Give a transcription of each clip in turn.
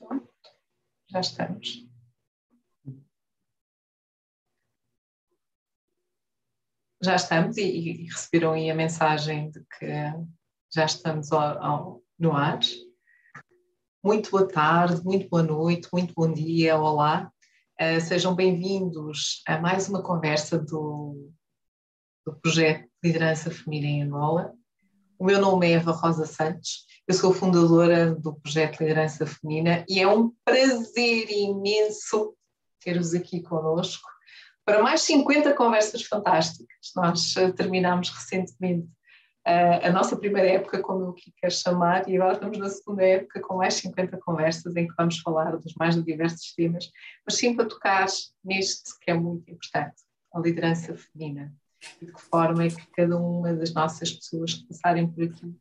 Pronto, já estamos. Já estamos e, e receberam aí a mensagem de que já estamos ao, ao, no ar. Muito boa tarde, muito boa noite, muito bom dia, olá. Uh, sejam bem-vindos a mais uma conversa do, do projeto Liderança Feminina em Angola. O meu nome é Eva Rosa Santos, eu sou fundadora do projeto Liderança Feminina e é um prazer imenso ter-vos aqui conosco para mais 50 conversas fantásticas. Nós uh, terminámos recentemente uh, a nossa primeira época, como eu quero chamar, e agora estamos na segunda época com mais 50 conversas em que vamos falar dos mais diversos temas, mas sim para tocar neste que é muito importante, a liderança feminina e de que forma é que cada uma das nossas pessoas que passarem por aqui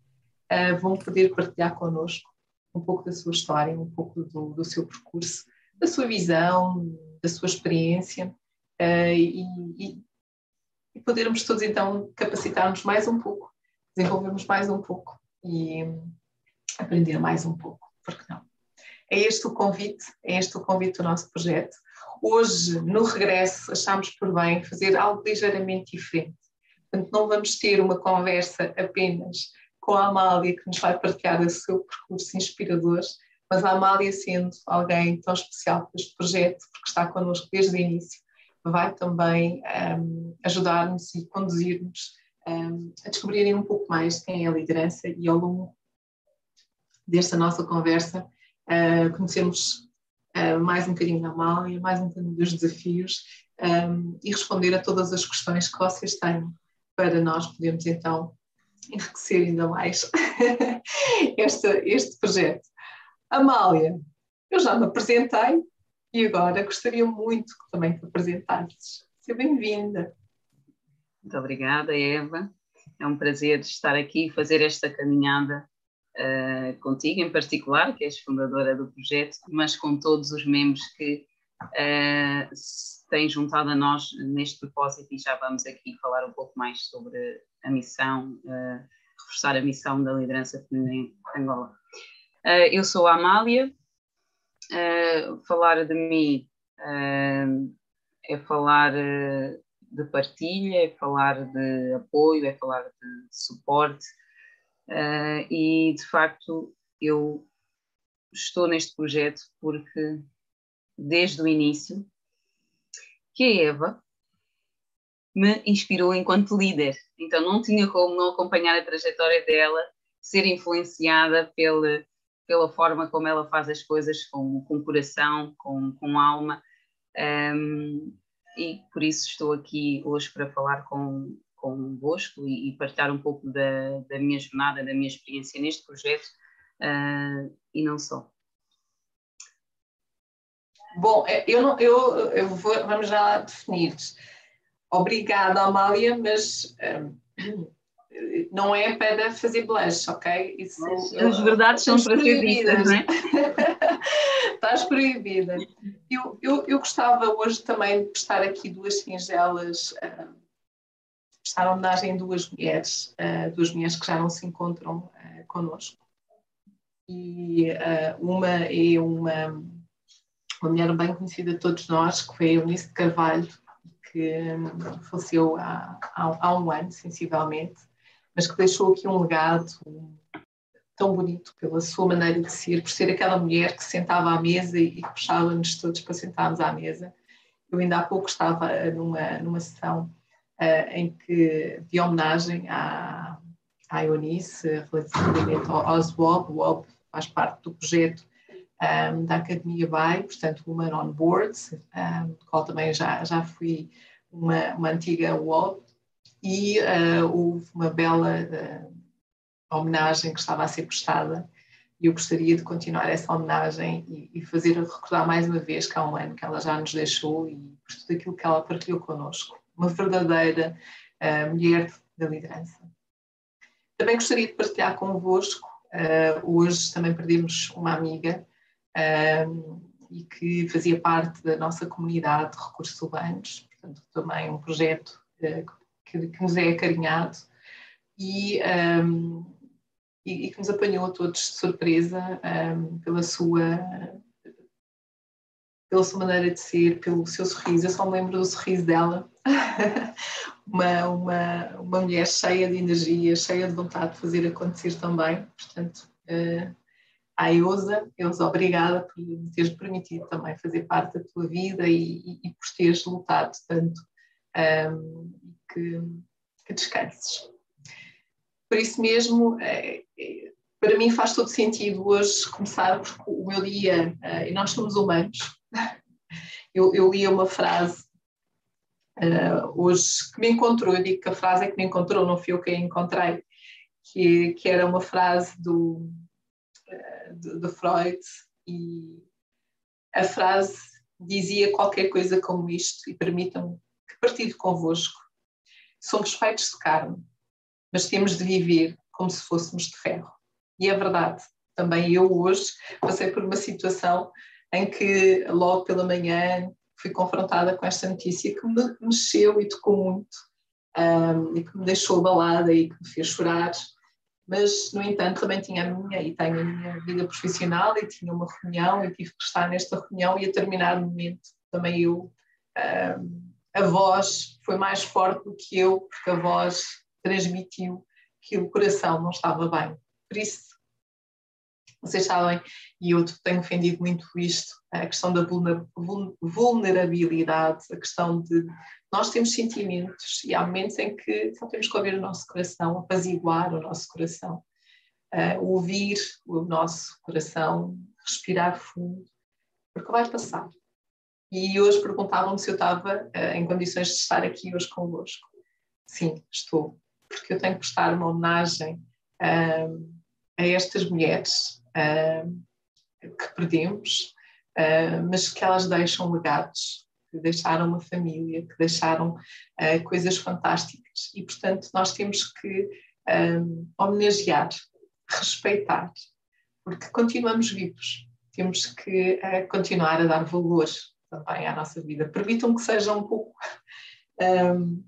uh, vão poder partilhar connosco um pouco da sua história, um pouco do, do seu percurso, da sua visão, da sua experiência uh, e, e, e, podermos todos então capacitarmos mais um pouco, desenvolvermos mais um pouco e aprender mais um pouco, porque não? É este o convite, é este o convite do nosso projeto. Hoje, no regresso, achámos por bem fazer algo ligeiramente diferente. Portanto, não vamos ter uma conversa apenas com a Amália, que nos vai partilhar o seu percurso inspirador, mas a Amália, sendo alguém tão especial para este projeto, porque está connosco desde o início, vai também um, ajudar-nos e conduzir-nos um, a descobrirem um pouco mais quem é a liderança e ao longo desta nossa conversa uh, conhecermos uh, mais um bocadinho da Amália, mais um bocadinho dos desafios um, e responder a todas as questões que vocês têm para nós podermos então enriquecer ainda mais este, este projeto. Amália, eu já me apresentei e agora gostaria muito que também te apresentasses. Seja bem-vinda. Muito obrigada, Eva. É um prazer estar aqui e fazer esta caminhada uh, contigo em particular, que és fundadora do projeto, mas com todos os membros que uh, se têm juntado a nós neste propósito e já vamos aqui falar um pouco mais sobre a missão, uh, reforçar a missão da liderança feminina em Angola. eu sou a Amália, falar de mim é falar de partilha, é falar de apoio, é falar de suporte, Uh, e de facto eu estou neste projeto porque desde o início que a Eva me inspirou enquanto líder. Então não tinha como não acompanhar a trajetória dela, ser influenciada pela, pela forma como ela faz as coisas, com, com coração, com, com alma. Um, e por isso estou aqui hoje para falar com, convosco e, e partilhar um pouco da, da, minha jornada, da minha experiência neste projeto uh, e não só. Bom, é, eu, não, eu, eu vou, vamos já definir. Obrigada, Amália, mas um, não é para fazer blush, ok? Isso, as verdades são para ser ditas, não é? Estás proibida. Eu, eu, eu gostava hoje também de prestar aqui duas singelas uh, prestar homenagem a duas mulheres, uh, duas mulheres que já não se encontram uh, connosco. E uh, uma é uma, uma mulher bem conhecida de todos nós, que foi Eunice de Carvalho, que um, faleceu há, há, há, um ano, sensivelmente, mas que deixou aqui um legado tão bonito pela sua maneira de ser, por ser aquela mulher que sentava à mesa e, que puxava-nos todos para sentarmos à mesa. Eu ainda há pouco estava numa, numa sessão uh, em que, de homenagem à, à Eunice, relativamente ao, ao SWOB, o WOB faz parte do projeto um, da Academia BAI, portanto, Woman on Board, um, do qual também já, já fui uma, uma antiga WOB, e uh, houve uma bela uh, homenagem que estava a ser prestada e eu gostaria de continuar essa homenagem e, e fazer recordar mais uma vez que há um ano que ela já nos deixou e por tudo aquilo que ela partilhou connosco uma verdadeira uh, mulher da liderança. Também gostaria de partilhar convosco, uh, hoje também perdemos uma amiga uh, e que fazia parte da nossa comunidade de recursos urbanos, portanto também um projeto que, que, nos é acarinhado e, um, e, e, que nos apanhou a todos de surpresa um, pela sua pela sua maneira de ser, pelo seu sorriso. Eu só me lembro do sorriso dela. uma, uma, uma mulher cheia de energia, cheia de vontade de fazer acontecer também. Portanto, uh, à Eusa, Eusa, obrigada por teres permitido também fazer parte da tua vida e, e, e por teres lutado tanto um, que, que descanses. Por isso mesmo, é, é, para mim faz todo sentido hoje começar porque o meu dia, uh, e nós somos humanos, eu, eu li uma frase hoje que me encontrou, eu digo que a frase é que me encontrou, não fui eu quem encontrei, que, que era uma frase do, uh, de, de Freud e a frase dizia qualquer coisa como isto, e permitam que partilhe convosco. Somos feitos de carne, mas temos de viver como se fôssemos de ferro. E é verdade. Também eu hoje passei por uma situação em que logo pela manhã fui confrontada com esta notícia que me mexeu e tocou muito um, e que me deixou abalada e que me fez chorar. Mas, no entanto, também tinha a minha e tenho a minha vida profissional e tinha uma reunião e tive que estar nesta reunião e a determinado momento também eu, um, a voz foi mais forte do que eu, porque a voz transmitiu que o coração não estava bem. Por isso, vocês sabem, e eu tenho defendido muito isto, a questão da vulnerabilidade, a questão de nós temos sentimentos e há momentos em que só temos que ouvir o nosso coração, apaziguar o nosso coração, uh, ouvir o nosso coração, respirar fundo, porque vai passar. E hoje perguntavam-me se eu estava uh, em condições de estar aqui hoje convosco. Sim, estou, porque eu tenho que prestar uma homenagem uh, a estas mulheres que perdemos, mas que elas deixam legados, que deixaram uma família, que deixaram uh, coisas fantásticas e, portanto, nós temos que homenagear, respeitar, porque continuamos vivos, temos que continuar a dar valor também à nossa vida. Permitam que seja um pouco um,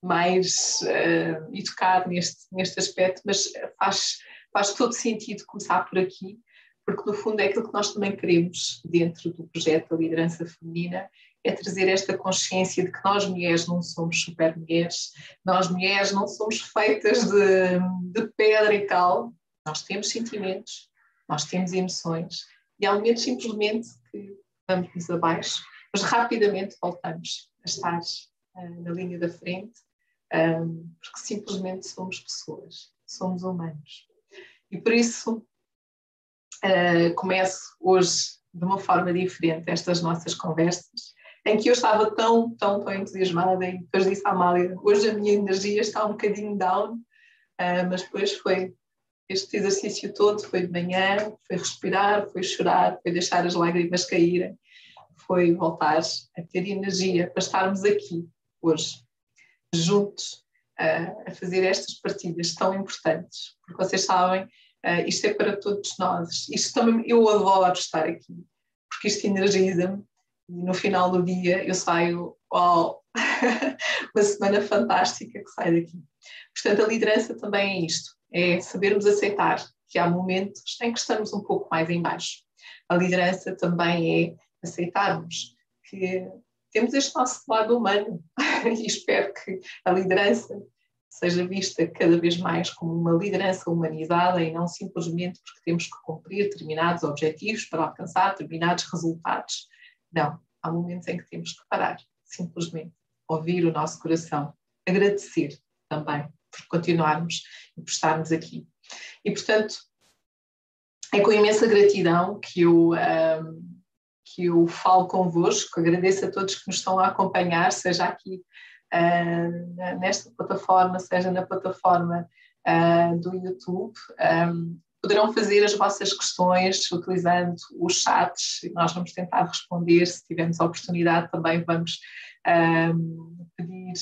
mais uh, educado neste, neste aspecto, mas faz faz todo sentido começar por aqui, porque no fundo é aquilo que nós também queremos dentro do projeto da liderança feminina, é trazer esta consciência de que nós mulheres não somos super mulheres, nós mulheres não somos feitas de, de pedra e cal, nós temos sentimentos, nós temos emoções, e há momentos simplesmente que vamos-nos abaixo, mas rapidamente voltamos a estar uh, na linha da frente, um, eh, porque simplesmente somos pessoas, somos humanos. E por isso uh, começo hoje de uma forma diferente estas nossas conversas, em que eu estava tão, tão, tão entusiasmada e depois disse à Amália, hoje a minha energia está um bocadinho down, uh, mas depois foi este exercício todo, foi de manhã, foi respirar, foi chorar, foi deixar as lágrimas caírem, foi voltar a ter energia para estarmos aqui hoje, juntos, a fazer estas partilhas tão importantes, porque vocês sabem, uh, isto é para todos nós. Isto também, eu adoro estar aqui, porque isto energiza-me e no final do dia eu saio, uau, uma semana fantástica que sai daqui. Portanto, a liderança também é isto, é sabermos aceitar que há momentos em que estamos um pouco mais em baixo. A liderança também é aceitarmos que temos este nosso lado humano e espero que a liderança seja vista cada vez mais como uma liderança humanizada e não simplesmente porque temos que cumprir determinados objetivos para alcançar determinados resultados. Não, há momentos em que temos que parar, simplesmente ouvir o nosso coração, agradecer também por continuarmos e por estarmos aqui. E, portanto, é com imensa gratidão que eu. Um, que eu falo convosco, agradeço a todos que nos estão a acompanhar, seja aqui uh, nesta plataforma, seja na plataforma uh, do YouTube. Um, poderão fazer as vossas questões utilizando os chats, nós vamos tentar responder, se tivermos a oportunidade também vamos um, pedir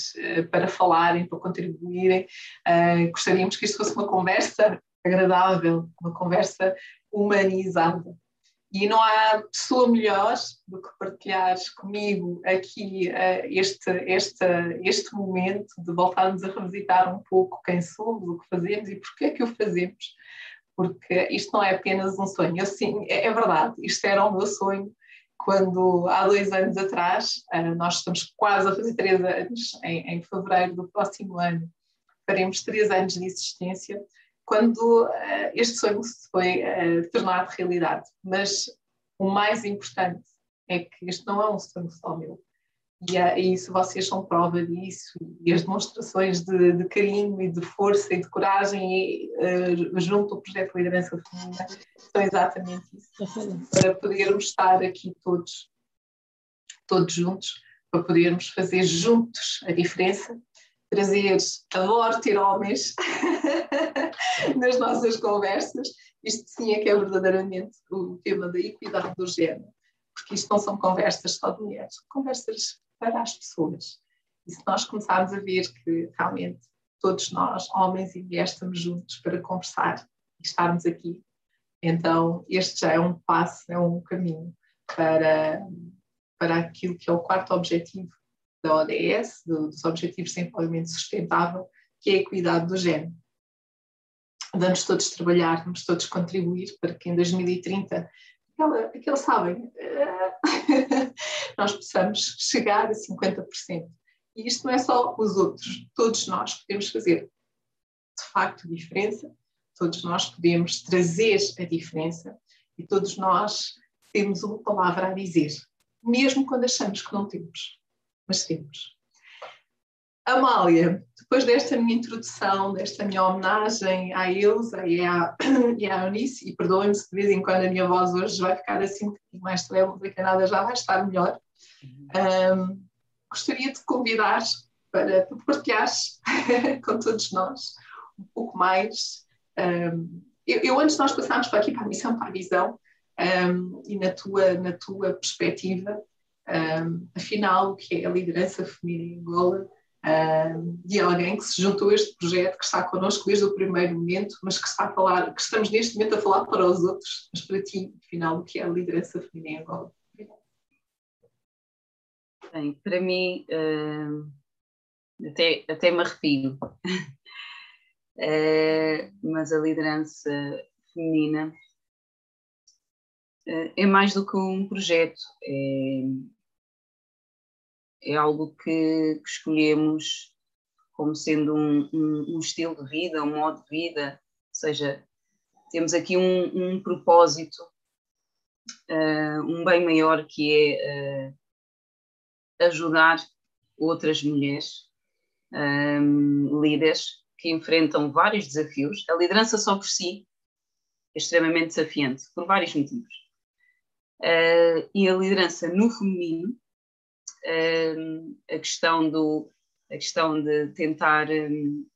uh, para falarem, para contribuírem. Uh, gostaríamos que isto fosse uma conversa agradável, uma conversa humanizada. E não há pessoa melhor do que partilhar comigo aqui uh, este, este, este momento de voltarmos a revisitar um pouco quem somos, o que fazemos e porquê é que o fazemos. Porque isto não é apenas um sonho. Eu, sim, é, é verdade, isto era o meu sonho quando há dois anos atrás, uh, nós estamos quase a fazer três anos, em, em fevereiro do próximo ano, faremos três anos de existência, quando uh, este sonho se foi uh, tornado realidade. Mas o mais importante é que este não é um sonho só meu. E, é, e isso vocês são prova disso. E as demonstrações de, de carinho e de força e de coragem e, uh, junto ao projeto Liderança Feminina são exatamente isso. Para podermos estar aqui todos, todos juntos, para podermos fazer juntos a diferença, trazer, adoro ter homens nas nossas conversas. Isto sim é que é verdadeiramente o tema da equidade do género, porque isto não são conversas só de mulheres, são conversas para as pessoas. E se nós começarmos a ver que realmente todos nós, homens e mulheres, estamos juntos para conversar e estarmos aqui, então este já é um passo, é um caminho para, para aquilo que é o quarto objetivo da ODS, do, dos Objetivos de Desenvolvimento Sustentável, que é a equidade do género. Vamos todos trabalhar, vamos todos contribuir para que em 2030 aquela, aquele sabem, nós possamos chegar a 50%. E isto não é só os outros, todos nós podemos fazer de facto diferença, todos nós podemos trazer a diferença e todos nós temos uma palavra a dizer, mesmo quando achamos que não temos, mas temos. Amália, depois desta minha introdução, desta minha homenagem à Elsa e à, e à Eunice, e perdoem-me se de vez em quando a minha voz hoje vai ficar assim um bocadinho mais trêmula, porque nada já vai estar melhor, um, gostaria de convidar para, para partilhares com todos nós um pouco mais. Um, eu, eu, antes de nós passarmos para aqui para a missão, para a visão, um, e na tua, na tua perspectiva, afinal, o que é a liderança feminina em Angola, de alguém que se juntou a este projeto, que está connosco desde o primeiro momento, mas que está a falar, que estamos neste momento a falar para os outros, mas para ti, afinal, o que é a liderança feminina em Angola? Bem, para mim, uh, até, até me arrepio, uh, mas a liderança feminina uh, é mais do que um projeto, é, é algo que, que escolhemos como sendo um, um, um, estilo de vida, um modo de vida, ou seja, temos aqui um, um propósito, uh, um bem maior que é uh, ajudar outras mulheres, um, líderes, que enfrentam vários desafios. A liderança só por si é extremamente desafiante, por vários motivos. Uh, e a liderança no feminino a questão do a questão de tentar um,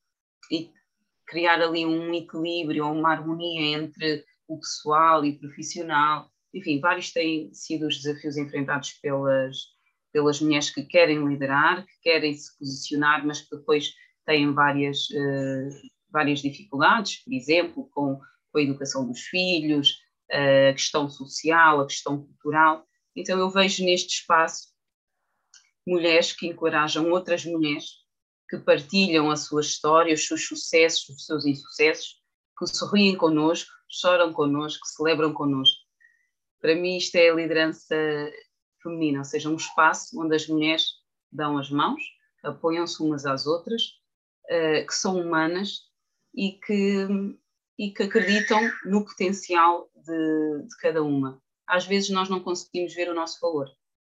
criar ali um equilíbrio ou uma harmonia entre o pessoal e o profissional. Enfim vários têm sido os desafios enfrentados pelas pelas mulheres que querem liderar que querem se posicionar mas que depois têm várias uh, várias dificuldades por exemplo com, com a educação dos filhos a questão social a questão cultural. Então eu vejo neste espaço mulheres que encorajam outras mulheres, que partilham a sua história, os seus sucessos, os seus insucessos, que sorriem connosco, choram connosco, celebram connosco. Para mim, isto é a liderança feminina, ou seja, um espaço onde as mulheres dão as mãos, apoiam-se umas às outras, uh, que são humanas e que, e que acreditam no potencial de, de cada uma. Às vezes nós não conseguimos ver o nosso valor,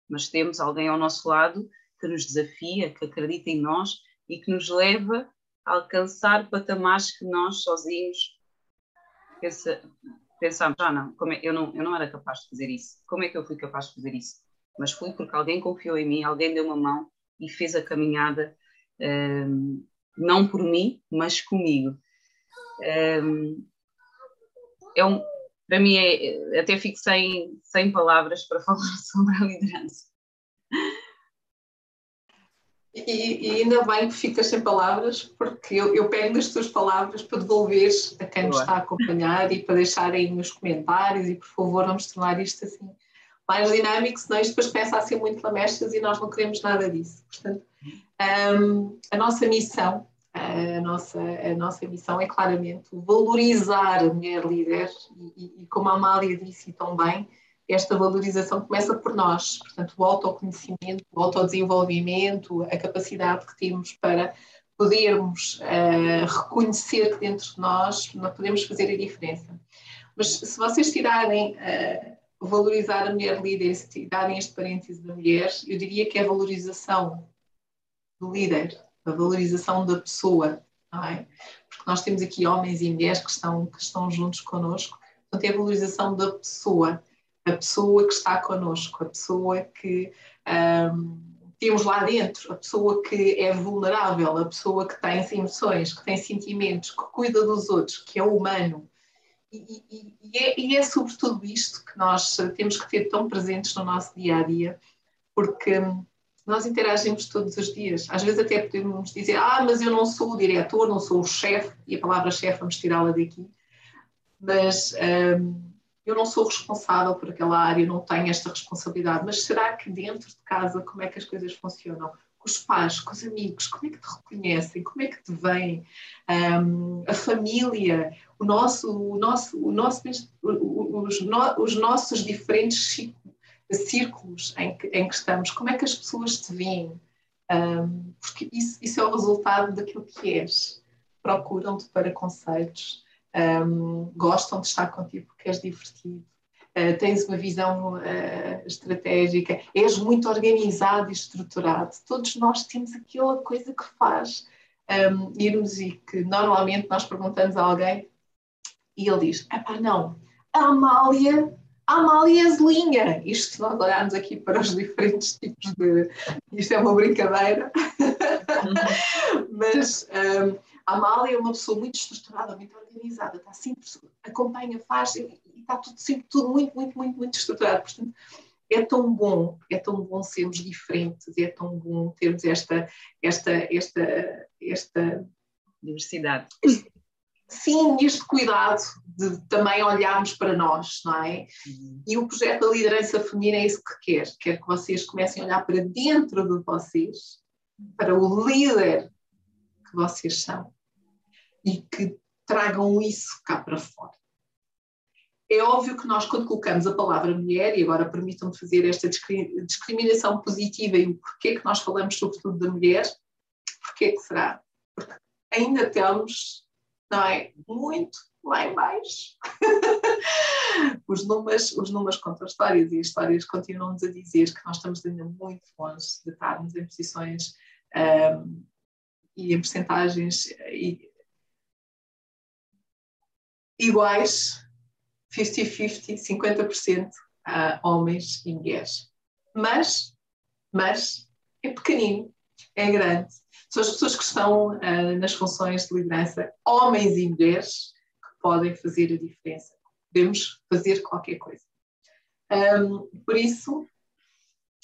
mas temos alguém ao nosso lado que nos desafia, que acredita em nós e que nos leva a alcançar patamares que nós sozinhos pensa, pensamos, ah não, é, eu não, eu não era capaz de fazer isso, como é que eu fui capaz de fazer isso? Mas fui porque alguém confiou em mim, alguém deu uma mão e fez a caminhada, um, não por mim, mas comigo. Um, é um, para mim é, até fico sem, sem palavras para falar sobre a liderança. E, e, ainda bem que ficas sem palavras, porque eu, eu pego das tuas palavras para devolver a quem nos está a acompanhar e para deixarem nos comentários e por favor vamos tornar isto assim mais dinâmico, senão isto depois começa a ser muito lamestas e nós não queremos nada disso. Portanto, um, a nossa missão a nossa, a nossa missão é claramente valorizar a mulher líder e, e, como a Amália disse tão bem, esta valorização começa por nós, portanto, o autoconhecimento, o autodesenvolvimento, a capacidade que temos para podermos uh, reconhecer que dentro de nós nós podemos fazer a diferença. Mas se vocês tirarem uh, valorizar a mulher líder e darem este parêntese da mulher, eu diria que é a valorização do líder, a valorização da pessoa, não é? Porque nós temos aqui homens e mulheres que estão, que estão juntos connosco, portanto é a valorização da pessoa, a pessoa que está connosco, a pessoa que um, temos lá dentro, a pessoa que é vulnerável, a pessoa que tem emoções, que tem sentimentos, que cuida dos outros, que é humano. E, e, e, é, e é sobretudo isto que nós temos que ter tão presentes no nosso dia a dia, porque nós interagimos todos os dias. Às vezes até podemos dizer, ah, mas eu não sou o diretor, não sou o chefe, e a palavra chefe vamos tirá-la daqui, mas um, eu não sou responsável por aquela área, não tenho esta responsabilidade, mas será que dentro de casa como é que as coisas funcionam? Com os pais, com os amigos, como é que te reconhecem, como é que te veem? Um, a família, o nosso, o nosso, o nosso, os, os nossos diferentes círculos em que, em que estamos, como é que as pessoas te veem? Um, porque isso, isso é o resultado daquilo que és. Procuram-te para conceitos, um, gostam de estar contigo porque és divertido, uh, tens uma visão uh, estratégica, és muito organizado e estruturado. Todos nós temos aquela coisa que faz um, irmos e que normalmente nós perguntamos a alguém e ele diz: Epá, não, a Amália a Amália Azelinha. Isto, se nós olharmos aqui para os diferentes tipos de. Isto é uma brincadeira, mas um, a Amália é uma pessoa muito estruturada, muito organizada, está sempre, acompanha, faz, e está tudo, sempre tudo muito, muito, muito, muito estruturado. Portanto, é tão bom, é tão bom sermos diferentes, é tão bom termos esta, esta, esta, esta diversidade. Sim, este cuidado de também olharmos para nós, não é? Uhum. E o projeto da liderança feminina é isso que quer, quer que vocês comecem a olhar para dentro de vocês, para o líder que vocês são e que tragam isso cá para fora. É óbvio que nós, quando colocamos a palavra mulher, e agora permitam-me fazer esta discriminação positiva e o porquê que nós falamos sobretudo da mulher, porquê que será? Porque ainda temos, não é, muito lá em baixo. os, números, os números contam histórias e as histórias continuam-nos a dizer que nós estamos ainda muito longe de estarmos em posições um, e em percentagens iguais, 50-50, 50%, a homens e mulheres. Mas, mas é pequenino, é grande. São as pessoas que estão uh, nas funções de liderança, homens e mulheres, que podem fazer a diferença. Podemos fazer qualquer coisa. Um, por isso,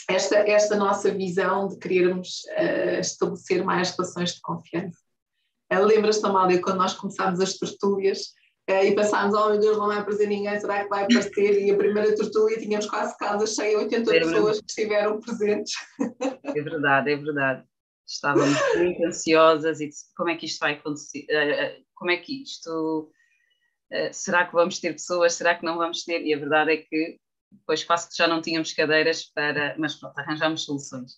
esta, esta nossa visão de querermos uh, estabelecer mais relações de confiança. Uh, Lembras-te, Amália, quando nós começámos as tertúlias, e pensámos, oh meu Deus, não vai aparecer ninguém, será que vai aparecer? E a primeira tertúlia tínhamos quase casa cheia, 80 é pessoas que estiveram presentes. É verdade, é verdade. Estávamos muito ansiosas e como é que isto vai acontecer? Uh, como é que isto. Uh, será que vamos ter pessoas? Será que não vamos ter? E a verdade é que depois quase que já não tínhamos cadeiras para. Mas pronto, arranjámos soluções.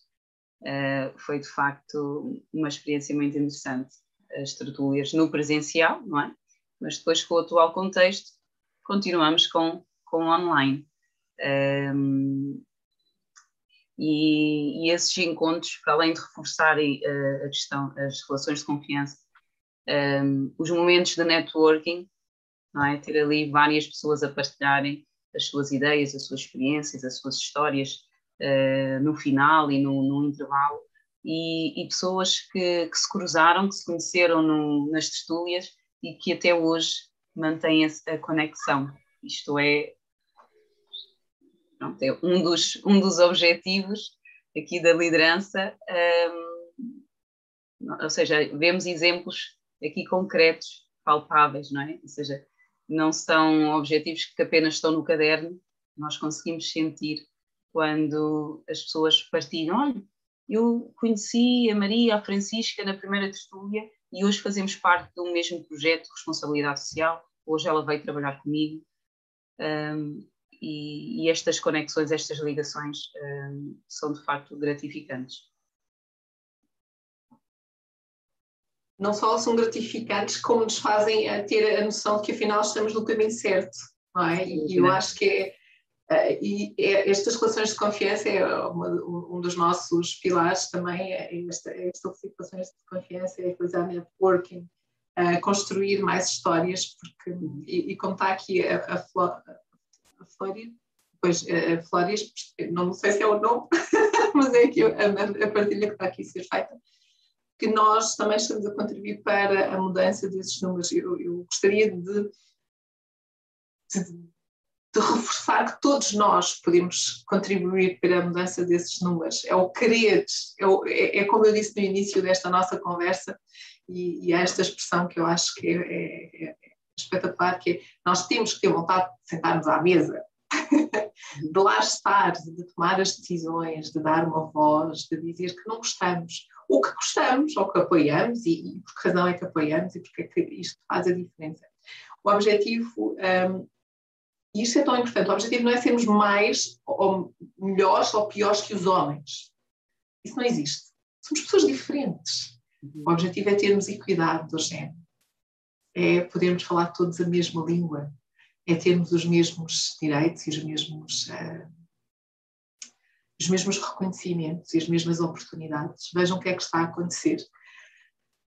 foi de facto uma experiência muito interessante. As tertúlias no presencial, não é? Mas depois com o atual contexto continuamos com, com online. Um, e, e, esses encontros, para além de reforçarem uh, a questão, as relações de confiança, um, os momentos de networking, é? ter ali várias pessoas a partilharem as suas ideias, as suas experiências, as suas histórias uh, no final e no, no intervalo, e, e pessoas que, que, se cruzaram, que se conheceram no, nas tertúlias e que até hoje mantém a, conexão. Isto é, pronto, é um, dos, um dos objetivos aqui da liderança, um, ou seja, vemos exemplos aqui concretos, palpáveis, não é? Ou seja, não são objetivos que apenas estão no caderno, nós conseguimos sentir quando as pessoas partilham, olha, eu conheci a Maria, a Francisca na primeira tertúlia e hoje fazemos parte do mesmo projeto de responsabilidade social. Hoje ela veio trabalhar comigo. Um, e, e, estas conexões, estas ligações um, são de facto gratificantes. Não só são gratificantes, como nos fazem a ter a noção de que afinal estamos no caminho certo, não é? E eu acho que é, Uh, e é, estas relações de confiança é uma, um dos nossos pilares também, é esta, é relações de confiança, é utilizar networking, uh, construir mais histórias, porque, e, e como está aqui a, a, a Flória, pois a Flórias, não sei se é o nome, mas é aqui a, a partilha que está aqui a ser feita, que nós também estamos a contribuir para a mudança desses números. Eu, eu gostaria de, de de reforçar que todos nós podemos contribuir para a mudança desses números. É o querer, é, o, é, é como eu disse no início desta nossa conversa, e, e há esta expressão que eu acho que é, é, é espetacular, que é, nós temos que ter vontade de sentarmos à mesa, de lá estar, de tomar as decisões, de dar uma voz, de dizer que não gostamos, ou que gostamos, ou que apoiamos, e, e por que razão é que apoiamos e porque é que isto faz a diferença. O objetivo um, e isto é tão importante. O objetivo não é sermos mais ou melhores ou piores que os homens. Isso não existe. Somos pessoas diferentes. O objetivo é termos equidade do género. É podermos falar todos a mesma língua. É termos os mesmos direitos e os mesmos, uh, os mesmos reconhecimentos e as mesmas oportunidades. Vejam o que é que está a acontecer.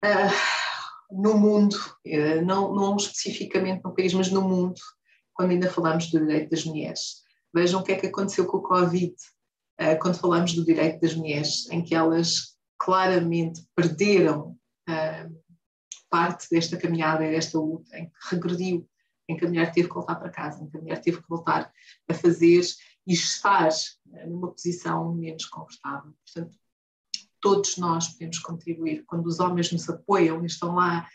Uh, no mundo, uh, não, não especificamente no país, mas no mundo, quando ainda falamos do direito das mulheres. Vejam o que é que aconteceu com o Covid, eh, quando falamos do direito das mulheres, em que elas claramente perderam eh, parte desta caminhada desta luta, em que regrediu, em que a mulher teve que voltar para casa, em que a mulher teve que voltar a fazer e estar eh, numa posição menos confortável. Portanto, todos nós podemos contribuir. Quando os homens nos apoiam e estão lá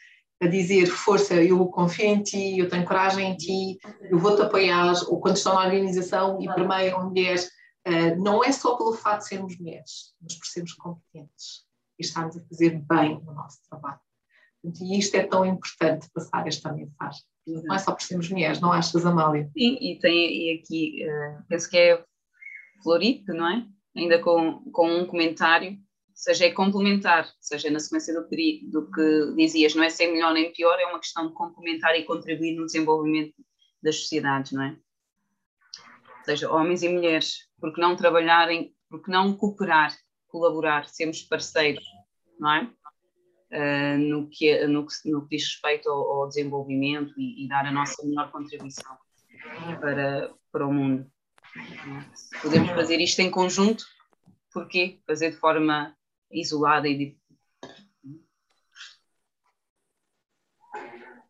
a dizer força, eu confio em ti, eu tenho coragem em ti, eu vou-te apoiar, ou quando estão na organização e permeiam mulheres, uh, não é só pelo fato de sermos mulheres, mas por sermos competentes e estarmos a fazer bem o nosso trabalho. E isto é tão importante passar esta mensagem. Não é só por sermos mulheres, não achas, Amália? Sim, e tem e aqui, uh, penso que é Floripe, não é? Ainda com, com um comentário seja, é complementar, seja na sequência do que, do que dizias, não é ser melhor nem pior, é uma questão de complementar e contribuir no desenvolvimento das sociedades, não é? Ou seja, homens e mulheres, porque não trabalharem, porque não cooperar, colaborar, sermos parceiros, não é? Uh, no, que, no, que, no que diz respeito ao, ao desenvolvimento e, e, dar a nossa melhor contribuição para, para o mundo. Podemos fazer isto em conjunto, porque fazer de forma isolada e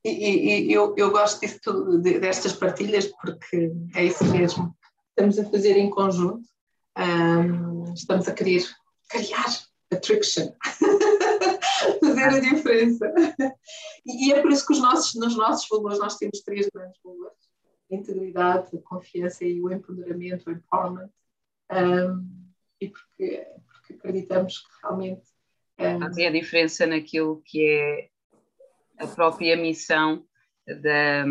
E, e, eu, eu gosto disso destas partilhas porque é isso mesmo. Estamos a fazer em conjunto, um, estamos a querer criar attraction, fazer a diferença. E, é por isso que os nossos, nos nossos valores nós temos três grandes valores: integridade, confiança e o empoderamento, o empowerment. Um, e porque que acreditamos que realmente. É... Fazem a diferença naquilo que é a própria missão da,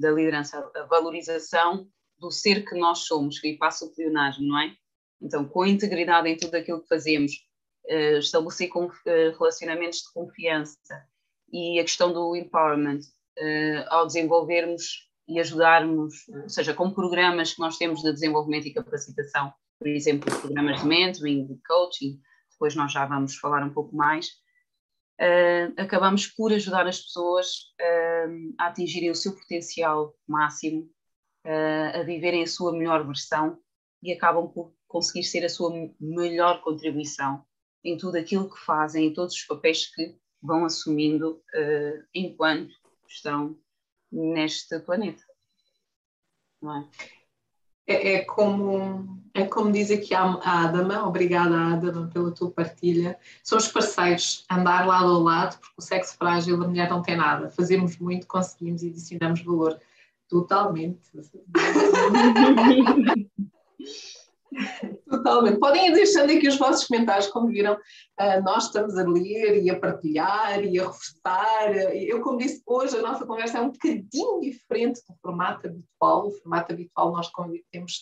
da liderança, a valorização do ser que nós somos, que passa o pleonasmo, não é? Então, com integridade em tudo aquilo que fazemos, uh, estabelecer uh, relacionamentos de confiança e a questão do empowerment, ao desenvolvermos e ajudarmos, ou seja, com programas que nós temos de desenvolvimento e capacitação, por exemplo, programas de mentoring, de coaching, depois nós já vamos falar um pouco mais, uh, acabamos por ajudar as pessoas uh, a atingirem o seu potencial máximo, uh, a viverem a sua melhor versão e acabam por conseguir ser a sua melhor contribuição em tudo aquilo que fazem, em todos os papéis que vão assumindo enquanto estão neste planeta. É? é, é, como, é como diz aqui a, Adama, obrigada Adama pela tua partilha, somos parceiros, andar lado a lado, porque o sexo frágil da mulher não tem nada, fazemos muito, conseguimos e adicionamos valor, totalmente. Totalmente. Podem ir deixando aqui os vossos comentários, como viram, uh, nós estamos a ler e a partilhar e a reforçar. Eu, como disse, hoje a nossa conversa é um bocadinho diferente do formato habitual. O formato habitual nós temos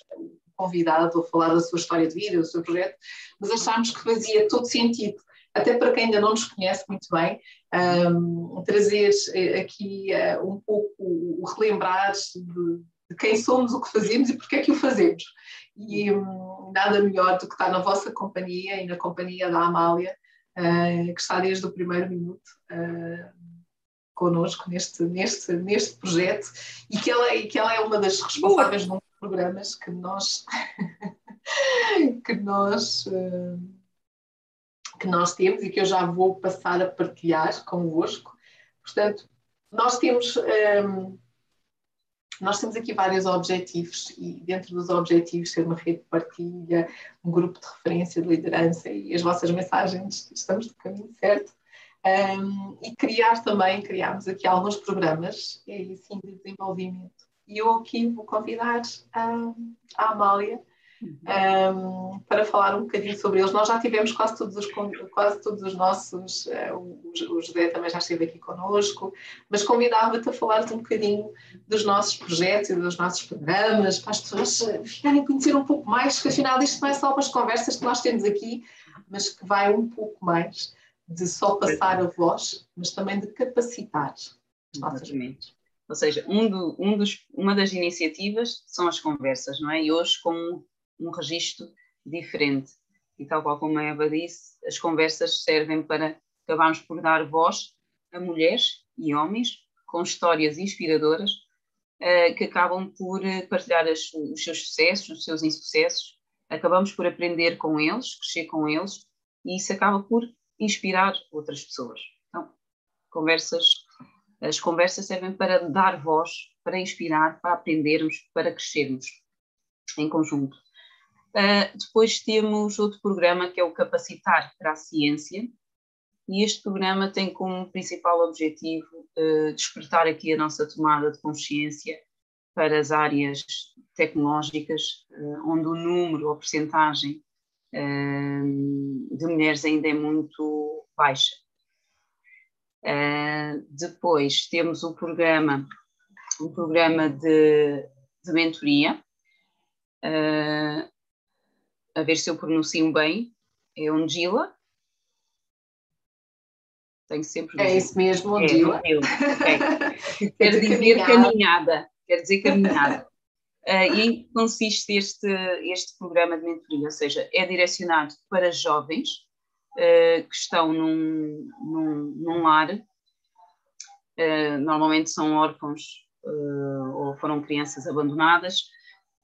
convidado a falar da sua história de vida, do seu projeto, mas achámos que fazia todo sentido até para quem ainda não nos conhece muito bem, um, trazer eh, aqui uh, um pouco o relembrar de, de, quem somos, o que fazemos e porque é que o fazemos. E um, nada melhor do que estar na vossa companhia e na companhia da Amália, uh, que está desde o primeiro minuto. Uh, connosco neste, neste, neste projeto e que, ela, e que ela é uma das responsáveis de um dos programas que nós que nós uh, que nós temos e que eu já vou passar a partilhar convosco. Portanto, nós temos, um, nós temos aqui vários objetivos e dentro dos objetivos ser uma rede de partilha, um grupo de referência de liderança e as vossas mensagens, estamos no caminho certo. Um, e criar também, criámos aqui alguns programas e assim de desenvolvimento. E eu aqui vou convidar a, a Amália um, para falar um bocadinho sobre eles. Nós já tivemos quase todos os, quase todos os nossos, uh, o, o José também já esteve aqui connosco, mas convidava-te a falar-te um bocadinho dos nossos projetos e dos nossos programas, para as pessoas ficarem a conhecer um pouco mais, que afinal isto não é só umas conversas que nós temos aqui, mas que vai um pouco mais de só passar a voz, mas também de capacitar as nossas mentes. Ou seja, um, do, um dos, uma das iniciativas são as conversas, não é? E hoje, com um registro diferente. E tal qual como a Eva disse, as conversas servem para acabarmos por dar voz a mulheres e homens com histórias inspiradoras uh, que acabam por eh, partilhar as, os seus sucessos, os seus insucessos. Acabamos por aprender com eles, crescer com eles e isso acaba por inspirar outras pessoas. Então, conversas, as conversas servem para dar voz, para inspirar, para aprendermos, para crescermos em conjunto. Uh, depois temos outro programa que é o Capacitar para a Ciência, e este programa tem como principal objetivo uh, despertar aqui a nossa tomada de consciência para as áreas tecnológicas, uh, onde o número ou percentagem de mulheres ainda é muito baixa. depois temos o programa, um programa de, de mentoria, Uh, a ver se eu pronuncio bem, é Ongila. Tenho sempre. É isso mesmo, Ongila. É, okay. Quer dizer caminhada. Quer dizer caminhada. Uh, e em que consiste este, este programa de mentoria? Ou seja, é direcionado para jovens uh, que estão num, num, num lar, uh, normalmente são órfãos ou foram crianças abandonadas,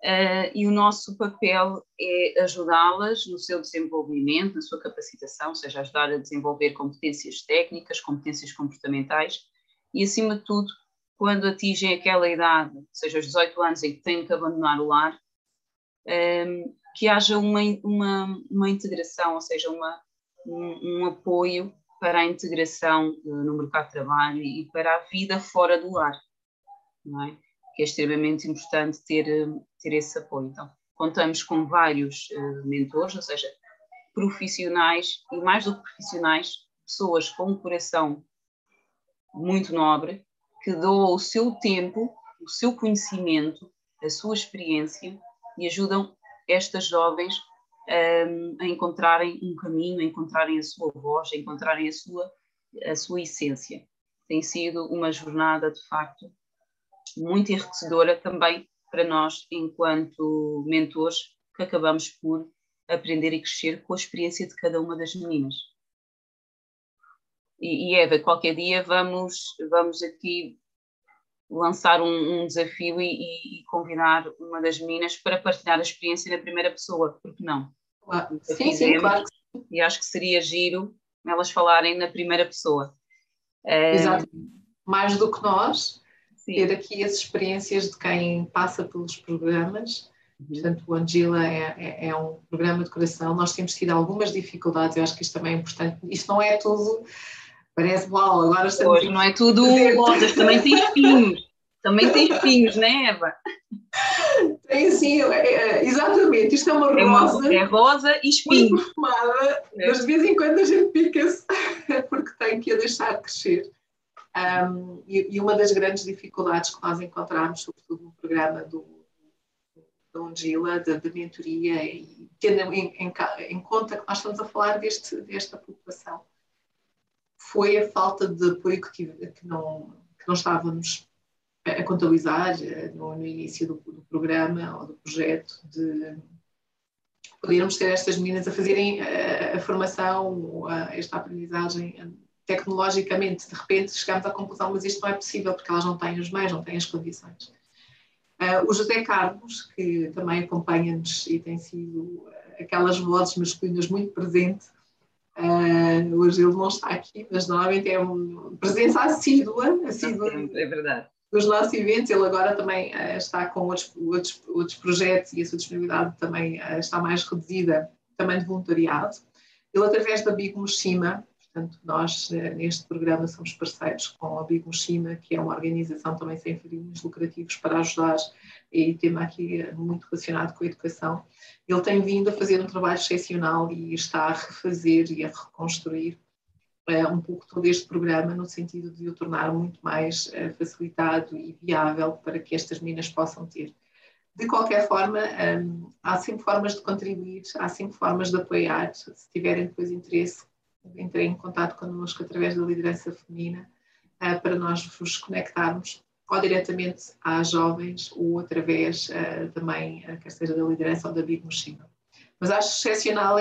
Uh, e o nosso papel é ajudá-las no seu desenvolvimento, na sua capacitação, ou seja, ajudar a desenvolver competências técnicas, competências comportamentais e, acima de tudo, quando atingem aquela idade, seja os 18 anos em que têm que abandonar o lar, um, ehm, que haja uma, uma, uma, integração, ou seja, uma, um, um apoio para a integração uh, no mercado de trabalho e para a vida fora do lar. Não é? Que é extremamente importante ter, eh, ter esse apoio. Então, contamos com vários uh, mentores, ou seja, profissionais e mais do que profissionais, pessoas com um coração muito nobre, que doam o seu tempo, o seu conhecimento, a sua experiência e ajudam estas jovens um, ehm, a encontrarem um caminho, a encontrarem a sua voz, a encontrarem a sua, a sua essência. Tem sido uma jornada, de facto, muito enriquecedora também para nós, enquanto mentores, que acabamos por aprender e crescer com a experiência de cada uma das meninas. E, e Eva, qualquer dia vamos, vamos aqui lançar um, um desafio e, e, convidar uma das meninas para partilhar a experiência na primeira pessoa, porque não? Claro. Sim, sim, claro. E acho que seria giro elas falarem na primeira pessoa. Exato. Mais do que nós, Sim. ter aqui as experiências de quem passa pelos programas. Uhum. Portanto, o Angela é, é, é, um programa de coração. Nós temos tido algumas dificuldades, eu acho que isto também é importante. Isto não é tudo, parece uau, agora estamos. Hoje não é tudo rosas, também tem espinhos. Também tem espinhos, não é, Eva? Tem assim, é, é, exatamente, isto é uma é rosa. Uma, é rosa e espinho. perfumada, é. mas de vez em quando a gente pica-se porque tem que a deixar crescer. Um, e, e, uma das grandes dificuldades que nós encontramos, sobretudo no programa do, da Ungila, da, da mentoria, e tendo em, em, em, conta que nós estamos a falar deste, desta população, foi a falta de apoio que, tive, que, não, que não estávamos a contabilizar eh, no, no início do, do, programa ou do projeto de podermos ter estas meninas a fazerem a, eh, a formação, a, esta aprendizagem tecnologicamente. De repente chegamos à conclusão, mas isto não é possível porque elas não têm os meios, não têm as condições. Uh, o José Carlos, que também acompanha-nos e tem sido aquelas vozes masculinas muito presente, uh, hoje ele não está aqui, mas normalmente é uma presença assídua, assídua é verdade dos nossos eventos. Ele agora também uh, está com outros, outros, outros projetos e a sua disponibilidade também está mais reduzida, também de voluntariado. Ele, através da Big Mushima, portanto, nós uh, neste programa somos parceiros com a Big que é uma organização também sem fins lucrativos para ajudar, e tema aqui muito relacionado com a educação. Ele tem vindo a fazer um trabalho excepcional e está a refazer e a reconstruir um pouco todo este programa no sentido de o tornar muito mais facilitado e viável para que estas meninas possam ter. De qualquer forma, um, há sempre formas de contribuir, há sempre formas de apoiar. Se tiverem depois interesse, entrem em contato connosco através da liderança feminina uh, para nós vos conectarmos ou diretamente às jovens ou através uh, também, quer seja da liderança ou da Big Mochila. Mas acho excepcional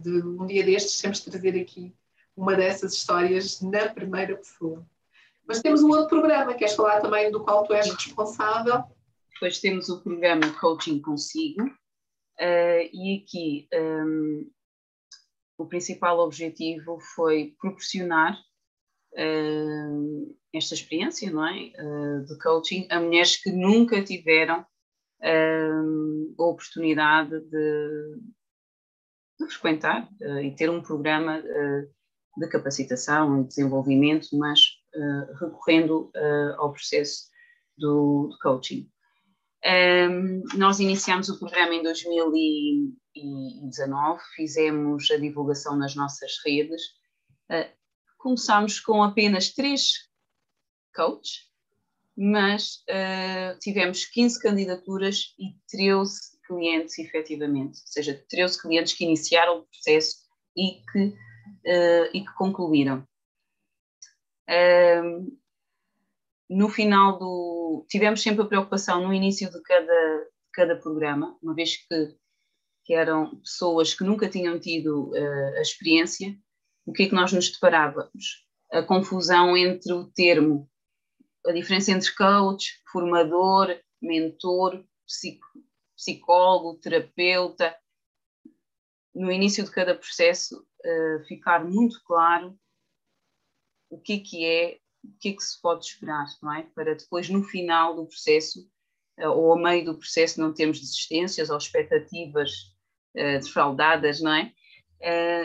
de um dia destes sempre trazer aqui uma dessas histórias na primeira pessoa. Mas temos um outro programa, queres falar também do qual tu és responsável? Depois temos o programa Coaching Consigo, uh, e aqui um, o principal objetivo foi proporcionar uh, esta experiência não é? Uh, de coaching a mulheres que nunca tiveram a oportunidade de, de frequentar e ter um programa de capacitação e desenvolvimento, mas recorrendo ao processo do, do coaching. Um, nós iniciamos o programa em 2019, fizemos a divulgação nas nossas redes. Uh, começámos com apenas três coaches, mas uh, tivemos 15 candidaturas e 13 clientes, efetivamente, ou seja, 13 clientes que iniciaram o processo e que uh, e que concluíram. Uh, no final do. Tivemos sempre a preocupação no início de cada, de cada programa, uma vez que, que eram pessoas que nunca tinham tido uh, a experiência, o que é que nós nos deparávamos? A confusão entre o termo, a diferença entre coach, formador, mentor, psicólogo, terapeuta. No início de cada processo, uh, ficar muito claro o que é que é, o que é que se pode esperar, não é? Para depois, no final do processo, uh, ou ao meio do processo, não termos desistências ou expectativas uh, defraudadas, não é?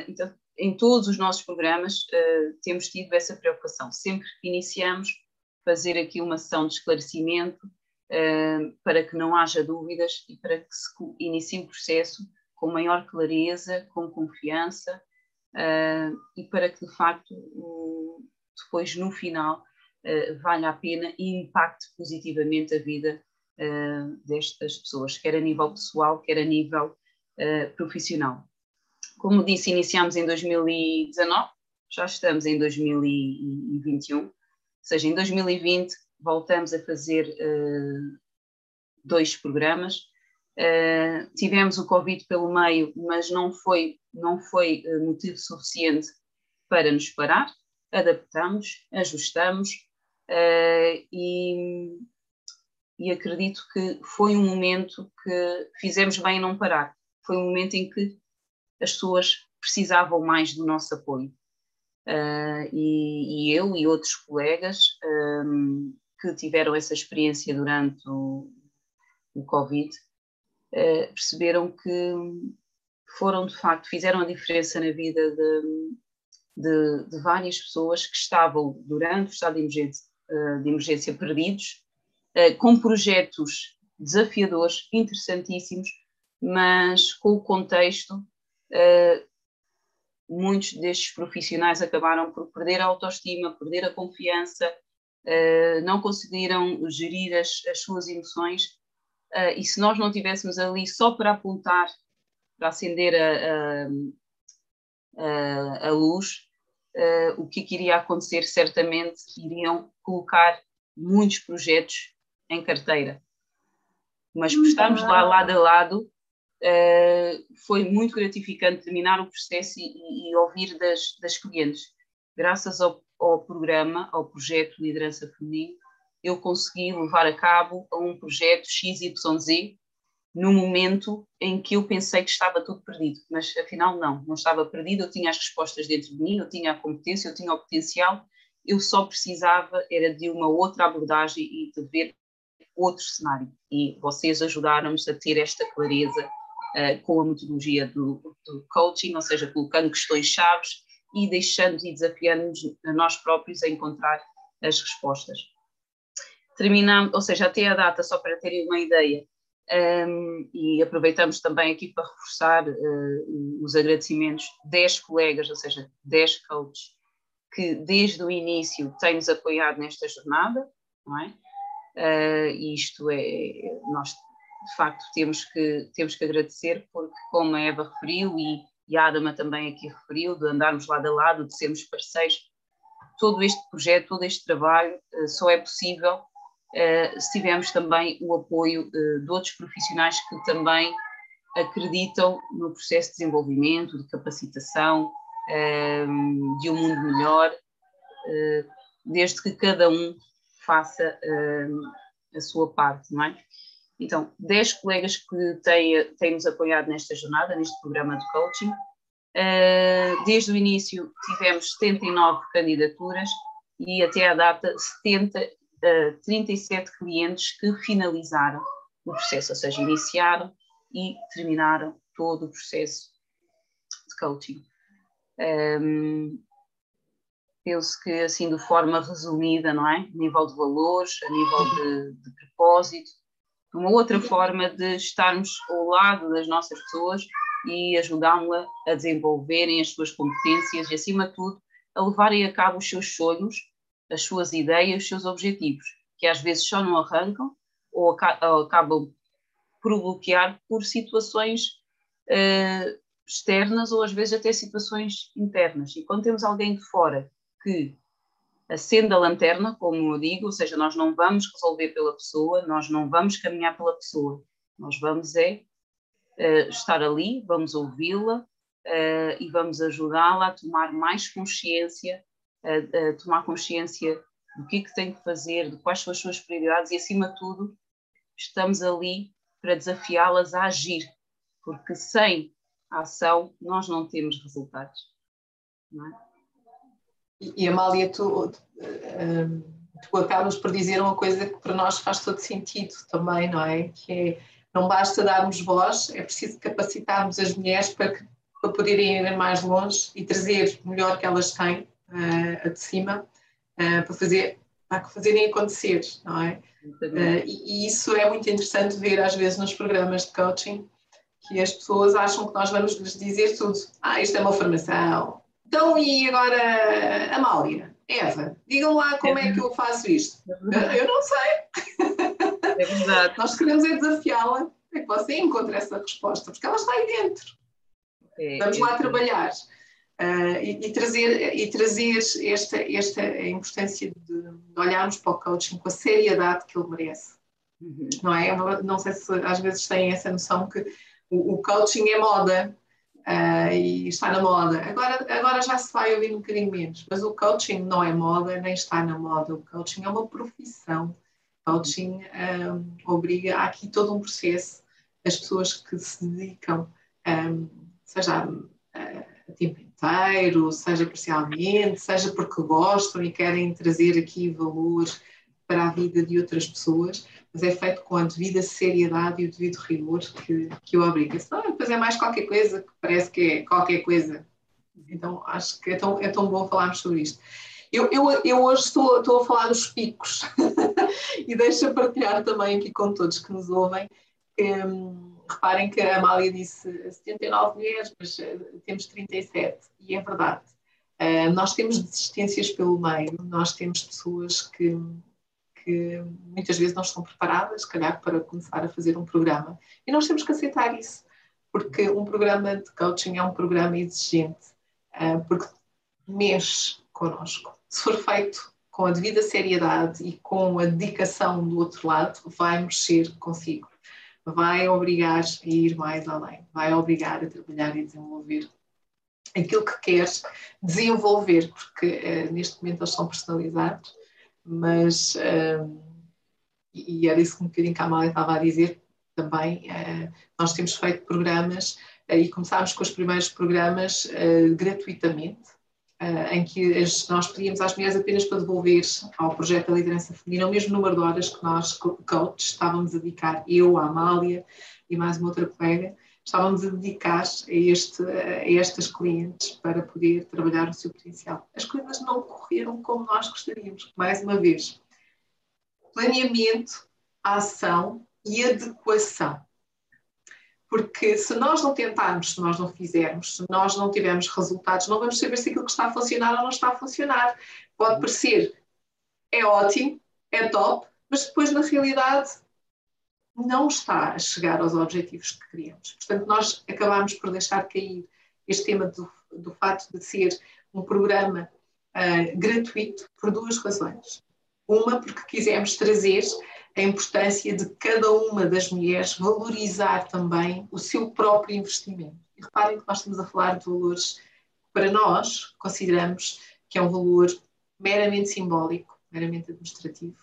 então, em todos os nossos programas temos tido essa preocupação. Sempre que iniciamos, fazer aqui uma sessão de esclarecimento para que não haja dúvidas e para que se inicie o processo com maior clareza, com confiança uh, e para que de facto depois no final uh, a pena e impacte positivamente a vida uh, destas pessoas, quer a nível pessoal, quer a nível profissional. Como disse, iniciamos em 2019, já estamos em 2021, ou seja, em 2020 voltamos a fazer dois programas, Uh, tivemos o Covid pelo meio, mas não foi, não foi uh, motivo suficiente para nos parar. Adaptamos, ajustamos uh, e, e acredito que foi um momento que fizemos bem em não parar. Foi um momento em que as pessoas precisavam mais do nosso apoio. E, e, eu e outros colegas um, que tiveram essa experiência durante o, o Covid uh, perceberam que foram de facto, fizeram a diferença na vida de, de, de várias pessoas que estavam durante o estado de emergência, uh, de emergência perdidos, uh, com projetos desafiadores, interessantíssimos, mas com o contexto, uh, muitos destes profissionais acabaram por perder a autoestima, perder a confiança, não conseguiram gerir as, as suas emoções. E se nós não tivéssemos ali só para apontar, para acender a, a, a luz, uh, o que, que iria acontecer? Certamente iriam colocar muitos projetos em carteira. Mas por estarmos lá lado a lado, uh, foi muito gratificante terminar o processo e, e ouvir das, das clientes. Graças ao, ao programa, ao projeto Liderança Feminina, eu consegui levar a cabo um projeto XYZ no momento em que eu pensei que estava tudo perdido, mas afinal não, não estava perdido, eu tinha as respostas dentro de mim, eu tinha a competência, eu tinha o potencial, eu só precisava era de uma outra abordagem e de ver outro cenário. E vocês ajudaram-nos a ter esta clareza uh, com a metodologia do, do, coaching, ou seja, colocando questões chaves e deixando e desafiando-nos a nós próprios a encontrar as respostas. Terminamos, ou seja, até a data, só para terem uma ideia, um, e aproveitamos também aqui para reforçar uh, os agradecimentos 10 colegas, ou seja, 10 coaches, que desde o início têm-nos apoiado nesta jornada, não é? Uh, isto é, nós de facto temos que, temos que agradecer, porque como a Eva referiu e, e a Adama também aqui referiu, de andarmos lado a lado, de sermos parceiros, todo este projeto, todo este trabalho uh, só é possível se tivermos também o apoio uh, de outros profissionais que também acreditam no processo de desenvolvimento, de capacitação, uh, de um mundo melhor, desde que cada um faça a sua parte, não é? Então, 10 colegas que têm, têm nos apoiado nesta jornada, neste programa de coaching. desde o início tivemos 79 candidaturas e até à data 70 uh, 37 clientes que finalizaram o processo, ou seja, iniciaram e terminaram todo o processo de coaching. Um, penso que assim de forma resumida, não é? A nível de valores, a nível de, de propósito, uma outra forma de estarmos ao lado das nossas pessoas e ajudá-la a desenvolverem as suas competências e, acima de tudo, a levarem a cabo os seus sonhos as suas ideias, os seus objetivos, que às vezes só não arrancam ou, acabam por bloquear por situações uh, externas ou às vezes até situações internas. E quando temos alguém de fora que acende a lanterna, como eu digo, ou seja, nós não vamos resolver pela pessoa, nós não vamos caminhar pela pessoa, nós vamos é uh, estar ali, vamos ouvi-la uh, e vamos ajudá-la a tomar mais consciência a, a tomar consciência do que é que tem que fazer, de quais são as suas prioridades e, acima de tudo, estamos ali para desafiá-las a agir, porque sem ação nós não temos resultados. Não é? E, e Amália, tu, tu acabas por dizer uma coisa que para nós faz todo sentido também, não é? Que é, não basta darmos voz, é preciso capacitarmos as mulheres para, que, para poderem ir mais longe e trazer o melhor que elas têm uh, de cima uh, para fazer para fazerem acontecer, não é? Uh, e, e, isso é muito interessante ver às vezes nos programas de coaching que as pessoas acham que nós vamos lhes dizer tudo. Ah, isto é uma formação. Então, e agora, Amália, Eva, digam lá como é que eu faço isto. É eu não sei. É verdade. nós queremos é desafiá-la, é que você encontre essa resposta, porque ela está aí dentro. É, Vamos lá trabalhar. Uh, e, e, trazer, e trazer esta, esta importância de, de, olharmos para o coaching com a seriedade que ele merece. Uhum. Não é? Não sei se às vezes têm essa noção que o, o coaching é moda uh, e está na moda. Agora, agora já se vai ouvir um bocadinho menos, mas o coaching não é moda nem está na moda. O coaching é uma profissão. O coaching um, ah, obriga, há aqui todo um processo. As pessoas que se dedicam, um, seja tempo inteiro, seja parcialmente, seja porque gostam e querem trazer aqui valores para a vida de outras pessoas, mas é feito com a devida seriedade e o devido rigor que, que o obriga. Senão depois é mais qualquer coisa que parece que é qualquer coisa. Então acho que é tão, é tão bom falarmos sobre isto. Eu, eu, eu hoje estou, estou a falar dos picos e deixo partilhar também aqui com todos que nos ouvem. Um, reparem que a Amália disse 79 mulheres, mas uh, temos 37, e é verdade. Uh, nós temos desistências pelo meio, nós temos pessoas que, que muitas vezes não estão preparadas, se calhar, para começar a fazer um programa. E nós temos que aceitar isso, porque um programa de coaching é um programa exigente, uh, porque mexe connosco. Se for feito com a devida seriedade e com a dedicação do outro lado, vai mexer consigo vai obrigar a ir mais além, vai obrigar a trabalhar e desenvolver aquilo que queres desenvolver, porque uh, neste momento eles são personalizados, mas, uh, e era isso que um bocadinho que a Amália estava a dizer também, uh, nós temos feito programas e começámos com os primeiros programas gratuitamente, em que as, nós pedíamos às mulheres apenas para devolver ao projeto da liderança feminina o mesmo número de horas que nós, coaches, estávamos a dedicar, eu, a Amália e mais uma outra colega, estávamos a dedicar a, este, a estas clientes para poder trabalhar o seu potencial. As coisas não correram como nós gostaríamos, mais uma vez. Planeamento, ação e adequação. Porque se nós não tentarmos, se nós não fizermos, se nós não tivermos resultados, não vamos saber se aquilo que está a funcionar ou não está a funcionar. Pode uhum. parecer é ótimo, é top, mas depois na realidade não está a chegar aos objetivos que queríamos. Portanto, nós acabamos por deixar cair este tema do, do fato de ser um programa uh, gratuito por duas razões. Uma, porque quisemos trazer a importância de cada uma das mulheres valorizar também o seu próprio investimento. E reparem que nós estamos a falar de valores que, para nós, consideramos que é um valor meramente simbólico, meramente administrativo,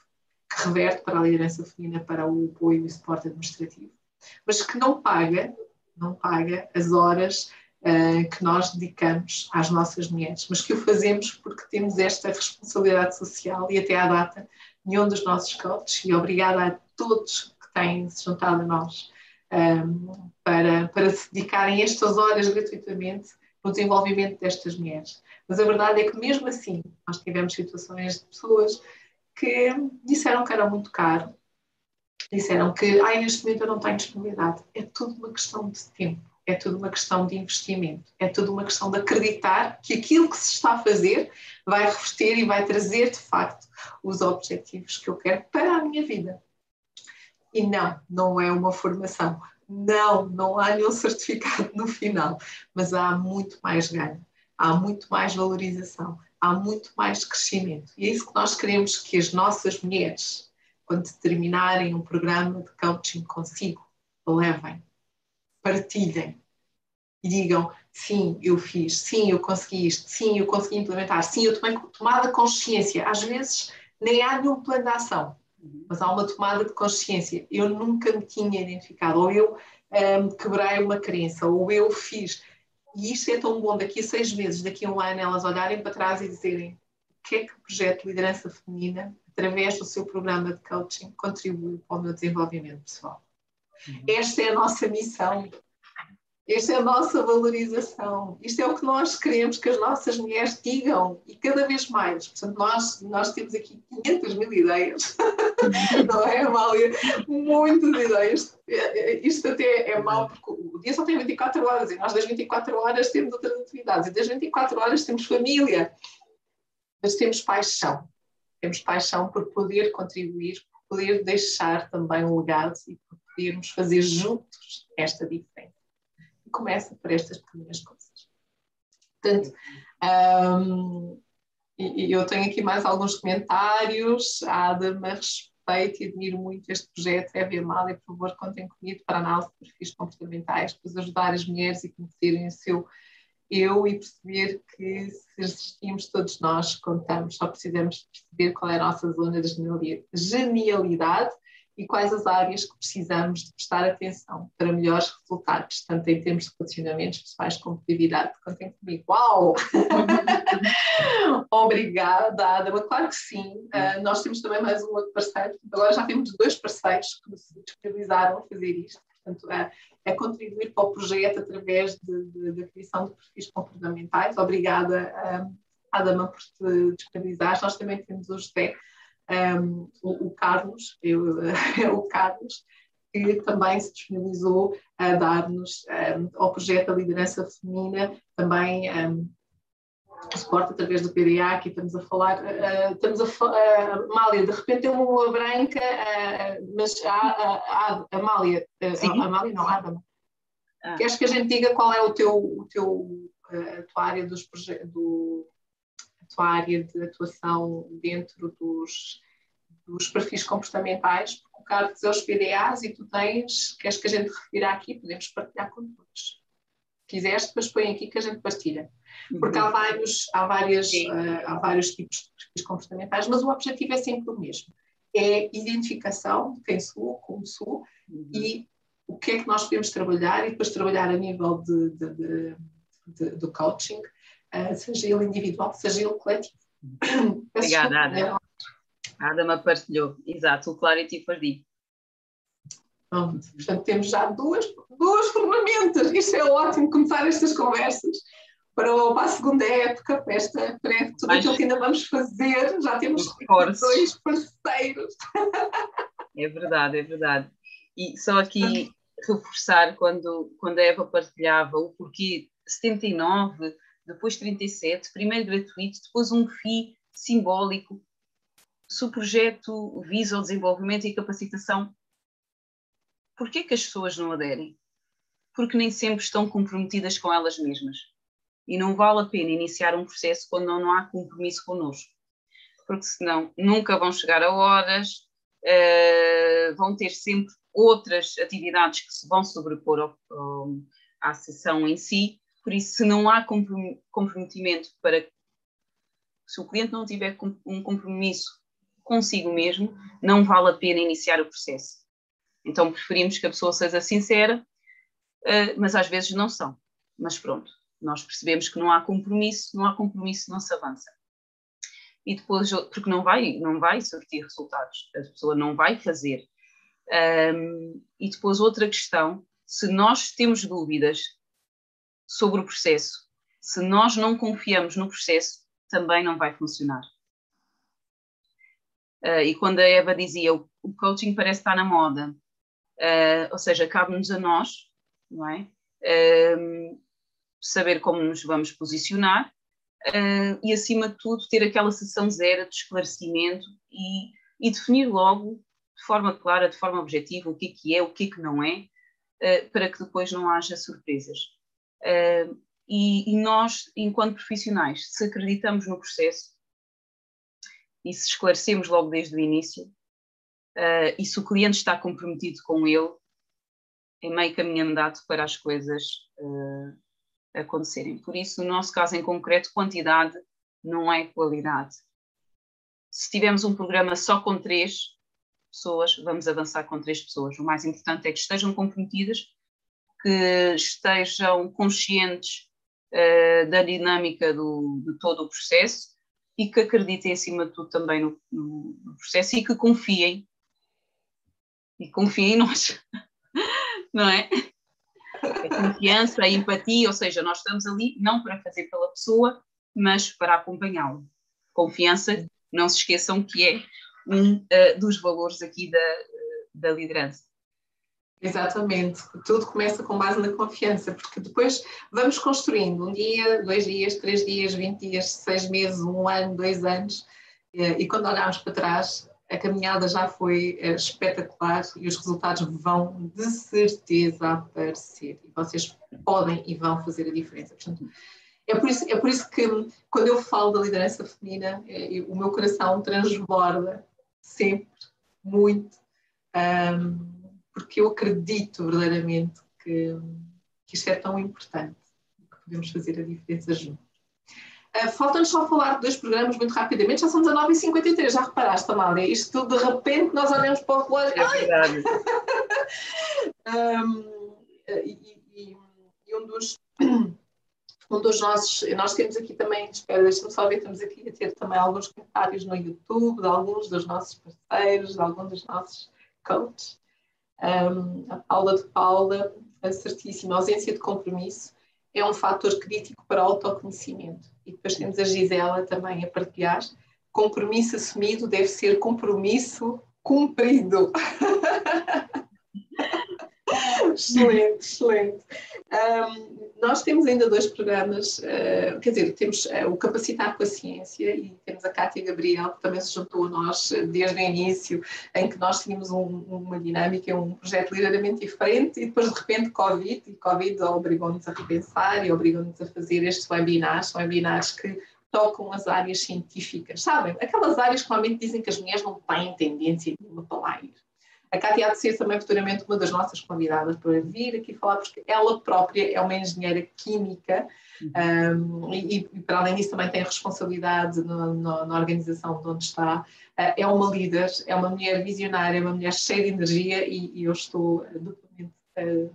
que reverte para a liderança feminina, para o apoio e suporte administrativo, mas que não paga, não paga as horas uh, que nós dedicamos às nossas mulheres, mas que o fazemos porque temos esta responsabilidade social e até à data nenhum dos nossos coaches, e obrigada a todos que têm se juntado a nós um, para, para se dedicarem estas horas gratuitamente no desenvolvimento destas mulheres. Mas a verdade é que, mesmo assim, nós tivemos situações de pessoas que disseram que era muito caro, disseram que, ai, neste momento eu não tenho disponibilidade. É tudo uma questão de tempo, é tudo uma questão de investimento, é tudo uma questão de acreditar que aquilo que se está a fazer vai revestir e vai trazer, de facto, os objetivos que eu quero para a minha vida. E não, não é uma formação. Não, não há nenhum certificado no final, mas há muito mais ganho, há muito mais valorização, há muito mais crescimento. E é isso que nós queremos que as nossas mulheres, quando terminarem um programa de coaching consigo, levem, partilhem e digam: sim, eu fiz, sim, eu consegui isto, sim, eu consegui implementar, sim, eu tomei tomada consciência. Às vezes nem há nenhum plano de ação, mas há uma tomada de consciência. Eu nunca me tinha identificado, ou eu um, quebrei uma crença, ou eu fiz. E isto é tão bom, daqui a seis meses, daqui a um ano, elas olharem para trás e dizerem o que é que o projeto de liderança feminina, através do seu programa de coaching, contribuiu para o meu desenvolvimento pessoal. Uhum. Esta é a nossa missão esta é a nossa valorização. Isto é o que nós queremos que as nossas mulheres digam e cada vez mais. Portanto, nós, nós temos aqui 500 mil ideias, não é, Amália? Muitas ideias. Isto até é mau porque o dia só tem 24 horas e nós das 24 horas temos outras atividades e das 24 horas temos família, mas temos paixão. Temos paixão por poder contribuir, por poder deixar também um legado e por podermos fazer juntos esta diferença começa por estas pequenas coisas. Portanto, um, e, e, eu tenho aqui mais alguns comentários. A Adama, respeito e admiro muito este projeto. É mal e por favor, contem comigo para análise de perfis comportamentais, para ajudar as mulheres a conhecerem o seu eu e perceber que se existimos todos nós, contamos, só precisamos perceber qual é a nossa zona de genialidade e quais as áreas que precisamos de prestar atenção para melhores resultados, tanto em termos de relacionamentos pessoais como de atividade. Contem comigo. Uau! Obrigada, Adama. Claro que sim. Uh, nós temos também mais um outro parceiro. Agora já temos dois parceiros que se disponibilizaram a fazer isto. Portanto, é, é contribuir para o projeto através da criação de perfis comportamentais. Obrigada, uh, Adama, por te disponibilizares. Nós também temos o José, um, o, o, Carlos, eu, o Carlos, que também se disponibilizou a dar-nos um, ao projeto da liderança feminina também um, suporte através do PDA, aqui estamos a falar, uh, estamos a uh, Amália, de repente tem uma branca, uh, mas a, a, a, a a Amália não, Adam, ah. queres que a gente diga qual é o teu, o teu a tua área dos do, a tua área de atuação dentro dos, dos perfis comportamentais, porque o Carlos é os PDAs e tu tens, queres que a gente refira aqui, podemos partilhar com todos. Se quiseres, depois põe aqui que a gente partilha. Porque há vários, há, várias, uh, há vários tipos de perfis comportamentais, mas o objetivo é sempre o mesmo. É identificação de quem sou, como sou uhum. e o que é que nós podemos trabalhar e depois trabalhar a nível de, de, de, de do coaching, uh, seja ele individual, seja ele coletivo. Obrigada, Ada. A Adama partilhou, exato, o Clarity for D. Portanto, temos já duas, duas ferramentas. Isto é ótimo começar estas conversas para, para a segunda época, para, esta, para tudo Mas, aquilo que ainda vamos fazer. Já temos dois parceiros. É verdade, é verdade. E só aqui reforçar quando, quando a Eva partilhava o porquê 79, depois 37, primeiro gratuito, depois um FII simbólico. Se o projeto visa o desenvolvimento e capacitação, porquê que as pessoas não aderem? Porque nem sempre estão comprometidas com elas mesmas e não vale a pena iniciar um processo quando não, há compromisso connosco, porque senão nunca vão chegar a horas, uh, vão ter sempre outras atividades que se vão sobrepor ao, ao, à sessão em si, por isso se não há comprometimento para se o cliente não tiver um compromisso consigo mesmo, não vale a pena iniciar o processo. Então preferimos que a pessoa seja sincera, uh, mas às vezes não são. Mas pronto, nós percebemos que não há compromisso, não há compromisso, não se avança. E depois, porque não vai, não vai surtir resultados, a pessoa não vai fazer. E depois outra questão, se nós temos dúvidas sobre o processo, se nós não confiamos no processo, também não vai funcionar. Uh, e quando a Eva dizia o, o coaching parece estar na moda, uh, ou seja, cabe-nos a nós, não é? saber como nos vamos posicionar uh, e, acima de tudo, ter aquela sessão zero de esclarecimento e, e, definir logo, de forma clara, de forma objetiva, o que é que é, o que é que não é, uh, para que depois não haja surpresas. Uh, e, e nós, enquanto profissionais, se acreditamos no processo e se esclarecemos logo desde o início, Uh, e se o cliente está comprometido com ele, é meio caminho andado para as coisas uh, acontecerem. Por isso, no nosso caso em concreto, quantidade não é qualidade. Se tivermos um programa só com três pessoas, vamos avançar com três pessoas. O mais importante é que estejam comprometidas, que estejam conscientes uh, da dinâmica do, de todo o processo e que acreditem, acima de tudo, também no, no, no processo e que confiem. E confiem em nós, não é? a confiança, a empatia, ou seja, nós estamos ali não para fazer pela pessoa, mas para acompanhá-lo. Confiança, não se esqueçam que é um uh, dos valores aqui da, da liderança. Exatamente, tudo começa com base na confiança, porque depois vamos construindo um dia, dois dias, três dias, vinte dias, seis meses, um ano, dois anos, eh, e quando olharmos para trás, a caminhada já foi eh, espetacular e os resultados vão de certeza aparecer. E vocês podem e vão fazer a diferença. Portanto, é por isso, é por isso que quando eu falo da liderança feminina, é, o meu coração transborda sempre muito, um, porque eu acredito verdadeiramente que, que isto é tão importante, que podemos fazer a diferença juntos. Uh, Falta-nos só falar de dois programas muito rapidamente, já são 19h53, já reparaste, Amália? Isto de repente nós olhamos para o relógio. É verdade. um, e, e, e, um dos. Um dos nossos, nós temos aqui também, espera, deixa-me só ver, estamos aqui a ter também alguns comentários no YouTube de alguns dos nossos parceiros, de alguns dos nossos coaches. Um, a Paula de Paula, certíssima, ausência de compromisso é um fator crítico para o autoconhecimento. E depois temos a Gisela também a partilhar. Compromisso assumido deve ser compromisso cumprido. excelente, excelente. Um, nós temos ainda dois programas, uh, quer dizer, temos uh, o Capacitar com a Ciência e temos a Cátia Gabriel, que também se juntou a nós desde o início, em que nós tínhamos um, uma dinâmica, um projeto ligeiramente diferente e depois de repente Covid, e Covid obrigou-nos a repensar e obrigou-nos a fazer estes webinars, webinars que tocam as áreas científicas, sabem? Aquelas áreas que normalmente dizem que as mulheres não têm tendência nenhuma para lá ir. A Cátia há de ser também futuramente uma das nossas convidadas para vir aqui falar, porque ela própria é uma engenheira química um, e, e, para além disso, também tem responsabilidade no, no, na organização de onde está. Uh, é uma líder, é uma mulher visionária, é uma mulher cheia de energia e, e eu estou duplamente, uh,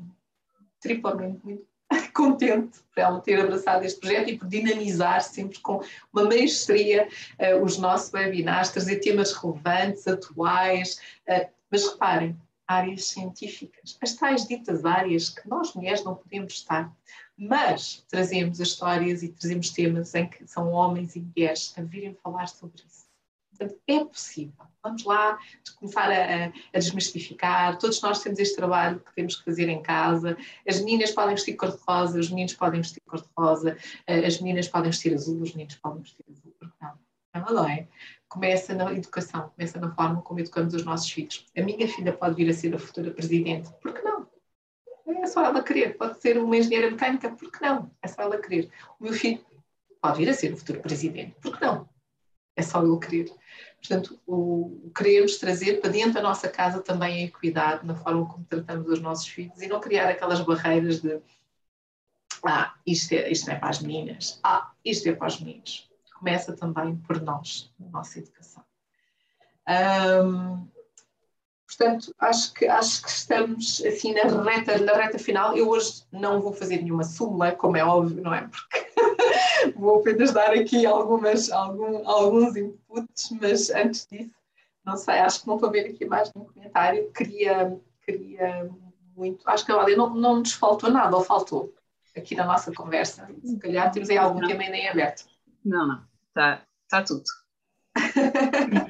triplamente muito contente por ela ter abraçado este projeto e por dinamizar sempre com uma maestria uh, os nossos webinars, trazer temas relevantes, atuais, uh, mas reparem, áreas científicas, as tais ditas áreas que nós mulheres não podemos estar, mas trazemos as histórias e trazemos temas em que são homens e mulheres a virem falar sobre isso. Portanto, é possível. Vamos lá começar a, a, desmistificar. Todos nós temos este trabalho que temos que fazer em casa. As meninas podem vestir cor-de-rosa, os meninos podem vestir cor-de-rosa, eh, as meninas podem vestir azul, os meninos podem vestir azul. Não? Não é? Começa na educação, começa na forma como educamos os nossos filhos. A minha filha pode vir a ser a futura presidente, por que não? É só ela querer. Pode ser uma engenheira mecânica, por que não? É só ela querer. O meu filho pode vir a ser o futuro presidente, por que não? É só ele querer. Portanto, o, queremos trazer para dentro da nossa casa também a equidade na forma como tratamos os nossos filhos e não criar aquelas barreiras de ah, isto, é, isto é para as meninas, ah, isto é para os meninos começa também por nós, na nossa educação. Um, portanto, acho que, acho que estamos assim na reta, na reta final. Eu hoje não vou fazer nenhuma súmula, como é óbvio, não é? Porque vou apenas dar aqui algumas, algum, alguns inputs, mas antes disso, não sei, acho que não vou ver aqui mais nenhum comentário. Queria, queria muito, acho que olha, não, não nos faltou nada, ou faltou aqui na nossa conversa. Se calhar temos aí algum tema ainda em aberto. Não, não está tá tudo.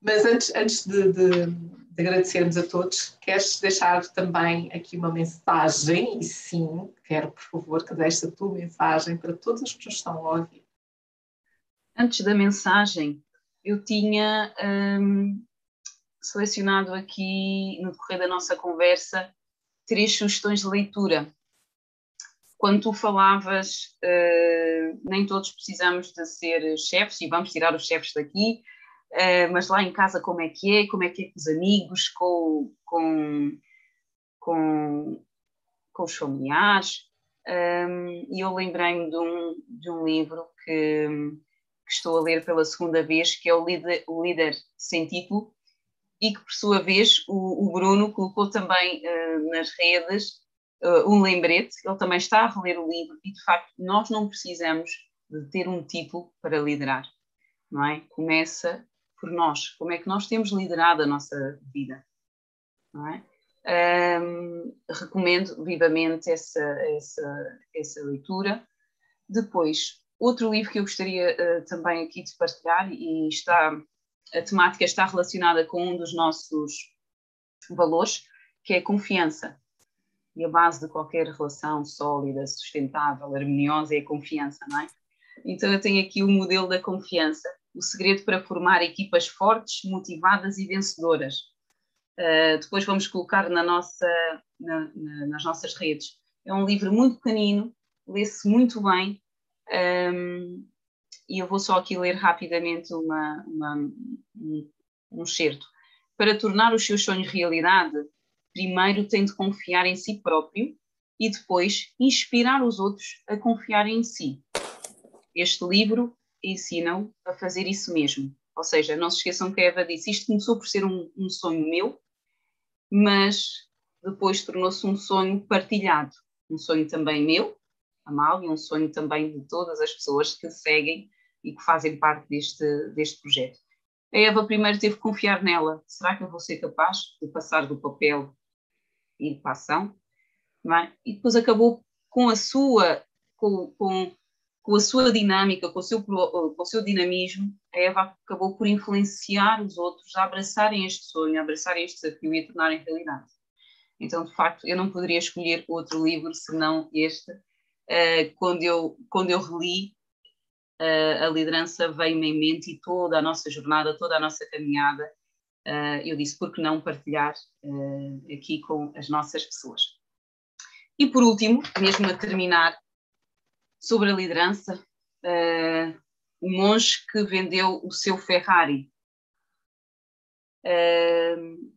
Mas antes, antes de, de, de, agradecermos a todos, queres deixar também aqui uma mensagem? E sim, quero, por favor, que deixes a tua mensagem para todas as pessoas que estão a ouvir. Antes da mensagem, eu tinha hum, selecionado aqui, no decorrer da nossa conversa, três sugestões de leitura quando tu falavas, uh, nem todos precisamos de ser chefes, e vamos tirar os chefes daqui, uh, mas lá em casa como é que é, como é que é com os amigos, com, com, com, com os familiares. Um, e eu lembrei-me de um, de um livro que, que, estou a ler pela segunda vez, que é o Líder, o Líder Sem Título, e que por sua vez o, o Bruno colocou também uh, nas redes uh, um lembrete, ele também está a reler o livro e, de facto, nós não precisamos de ter um título para liderar, não é? Começa por nós, como é que nós temos liderado a nossa vida, não é? Um, recomendo vivamente essa, essa, essa leitura. Depois, outro livro que eu gostaria uh, também aqui de partilhar, e está, a temática está relacionada com um dos nossos valores, que é a confiança e a base de qualquer relação sólida, sustentável, harmoniosa é a confiança, não é? Então eu tenho aqui o modelo da confiança, o segredo para formar equipas fortes, motivadas e vencedoras. Uh, depois vamos colocar na nossa, na, na, nas nossas redes. É um livro muito pequenino, lê-se muito bem, um, e eu vou só aqui ler rapidamente uma, uma, um, um certo. Para tornar os seus sonhos realidade, primeiro tem de confiar em si próprio e depois inspirar os outros a confiar em si. Este livro ensina-o a fazer isso mesmo. Ou seja, não se esqueçam que a Eva disse: isto começou por ser um, um sonho meu, mas depois tornou-se um sonho partilhado. Um sonho também meu, Amália, e um sonho também de todas as pessoas que seguem e que fazem parte deste, deste projeto. A Eva primeiro teve que confiar nela. Será que eu vou ser capaz de passar do papel e para a ação? É? E depois acabou com a sua, com, com, com, a sua dinâmica, com o, seu, com o seu dinamismo, a Eva acabou por influenciar os outros a abraçarem este sonho, a abraçarem este desafio e a tornarem realidade. Então, de facto, eu não poderia escolher outro livro senão este. Uh, quando, eu, quando eu reli, uh, a liderança veio-me em mente e toda a nossa jornada, toda a nossa caminhada, uh, eu disse, por que não partilhar aqui com as nossas pessoas? E por último, mesmo a terminar, sobre a liderança, o monge que vendeu o seu Ferrari. Uh,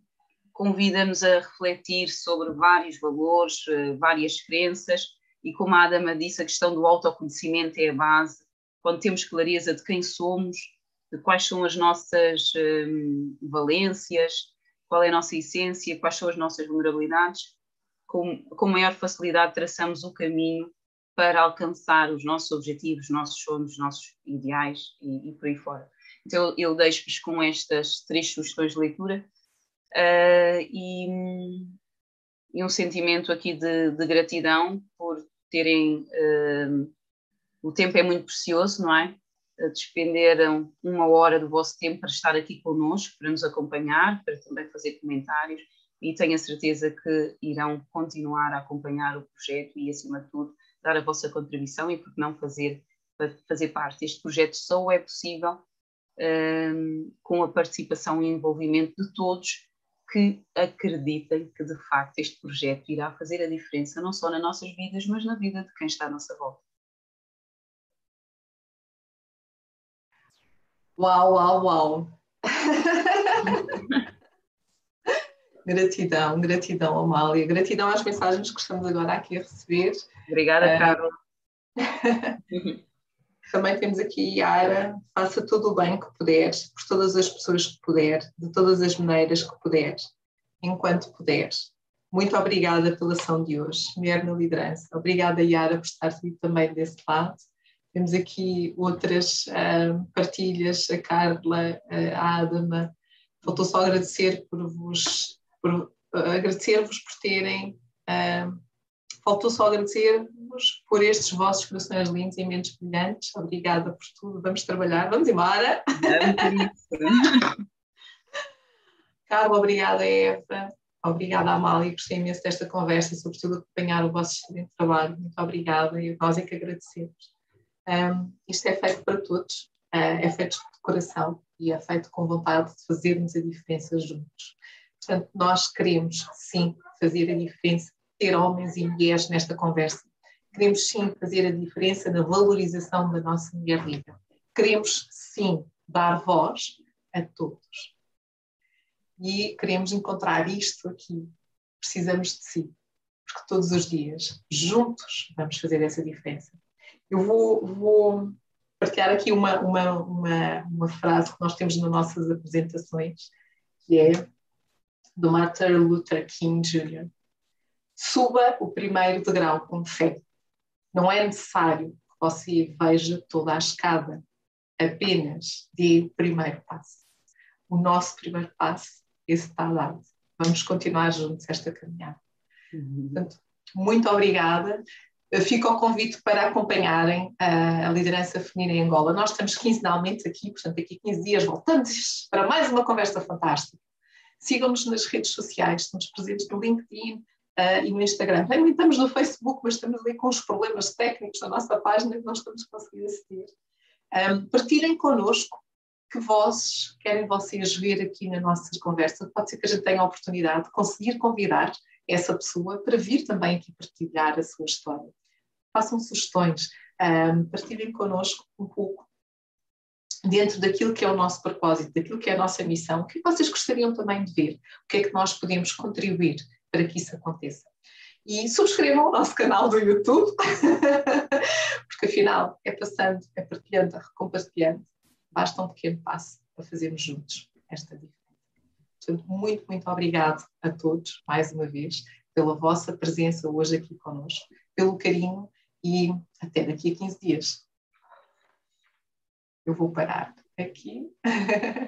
convida-nos a refletir sobre vários valores, várias crenças, e como a Adama disse, a questão do autoconhecimento é a base. Quando temos clareza de quem somos, de quais são as nossas um, valências, qual é a nossa essência, quais são as nossas vulnerabilidades, com, com maior facilidade traçamos o caminho para alcançar os nossos objetivos, os nossos sonhos, os nossos ideais e, e por aí fora. Então, eu, deixo-vos com estas três sugestões de leitura uh, e, e, um sentimento aqui de, de gratidão por terem. Uh, o tempo é muito precioso, não é? Despenderam uma hora do vosso tempo para estar aqui connosco, para nos acompanhar, para também fazer comentários e tenho a certeza que irão continuar a acompanhar o projeto e, acima de tudo, dar a vossa contribuição e, por que não, fazer, fazer parte. Este projeto só é possível um, com a participação e envolvimento de todos que acreditem que de facto este projeto irá fazer a diferença não só nas nossas vidas, mas na vida de quem está à nossa volta. Uau, uau, uau! gratidão, gratidão, Amália, gratidão às mensagens que estamos agora aqui a receber. Obrigada, uh, Carla. Também temos aqui Yara, faça tudo o bem que puderes, por todas as pessoas que puder, de todas as maneiras que puderes, enquanto puderes. Muito obrigada pela ação de hoje, Mulher na Liderança. Obrigada, Yara, por estar aqui também desse lado. Temos aqui outras uh, partilhas, a Carla, a Adama. Faltou só agradecer por vos, por, uh, agradecer-vos por terem uh, Faltou só agradecer-vos por estes vossos corações lindos e mentes brilhantes. Obrigada por tudo. Vamos trabalhar. Vamos embora. Carla, obrigada, Eva. Obrigada, Amália. Gostei imenso desta conversa e, sobretudo, acompanhar o vosso excelente trabalho. Muito obrigada e nós é que agradecemos. Um, isto é feito para todos, uh, é feito de coração e é feito com vontade de fazermos a diferença juntos. Portanto, nós queremos, sim, fazer a diferença ter homens e mulheres nesta conversa. Queremos sim fazer a diferença na valorização da nossa mulher líder. Queremos sim dar voz a todos. E queremos encontrar isto aqui. Precisamos de si. Porque todos os dias, juntos, vamos fazer essa diferença. Eu vou, vou partilhar aqui uma, uma, uma, uma frase que nós temos nas nossas apresentações, que é do Martin Luther King Jr suba o primeiro degrau com fé. Não é necessário que você veja toda a escada, apenas dê o primeiro passo. O nosso primeiro passo, esse está dado. Vamos continuar juntos esta caminhada. Uhum. Portanto, muito obrigada. Fico ao convite para acompanharem a, a liderança feminina em Angola. Nós estamos quinzenalmente aqui, portanto, daqui a 15 dias voltamos para mais uma conversa fantástica. Sigam-nos nas redes sociais, estamos presentes no LinkedIn, uh, e no Instagram. Também estamos no Facebook, mas estamos ali com os problemas técnicos da nossa página que não estamos conseguindo aceder. Um, partilhem connosco que vozes querem vocês ver aqui na nossa conversa. Pode ser que a gente tenha a oportunidade de conseguir convidar essa pessoa para vir também aqui partilhar a sua história. Façam sugestões, um, partilhem connosco um pouco dentro daquilo que é o nosso propósito, daquilo que é a nossa missão, o que vocês gostariam também de ver, o que é que nós podemos contribuir para que isso aconteça. E subscrevam o nosso canal do YouTube, porque afinal é passando, é partilhando, é recompartilhando. Basta um pequeno passo para fazermos juntos esta diferença. Portanto, muito, muito obrigado a todos, mais uma vez, pela vossa presença hoje aqui conosco, pelo carinho e até daqui a 15 dias. Eu vou parar aqui.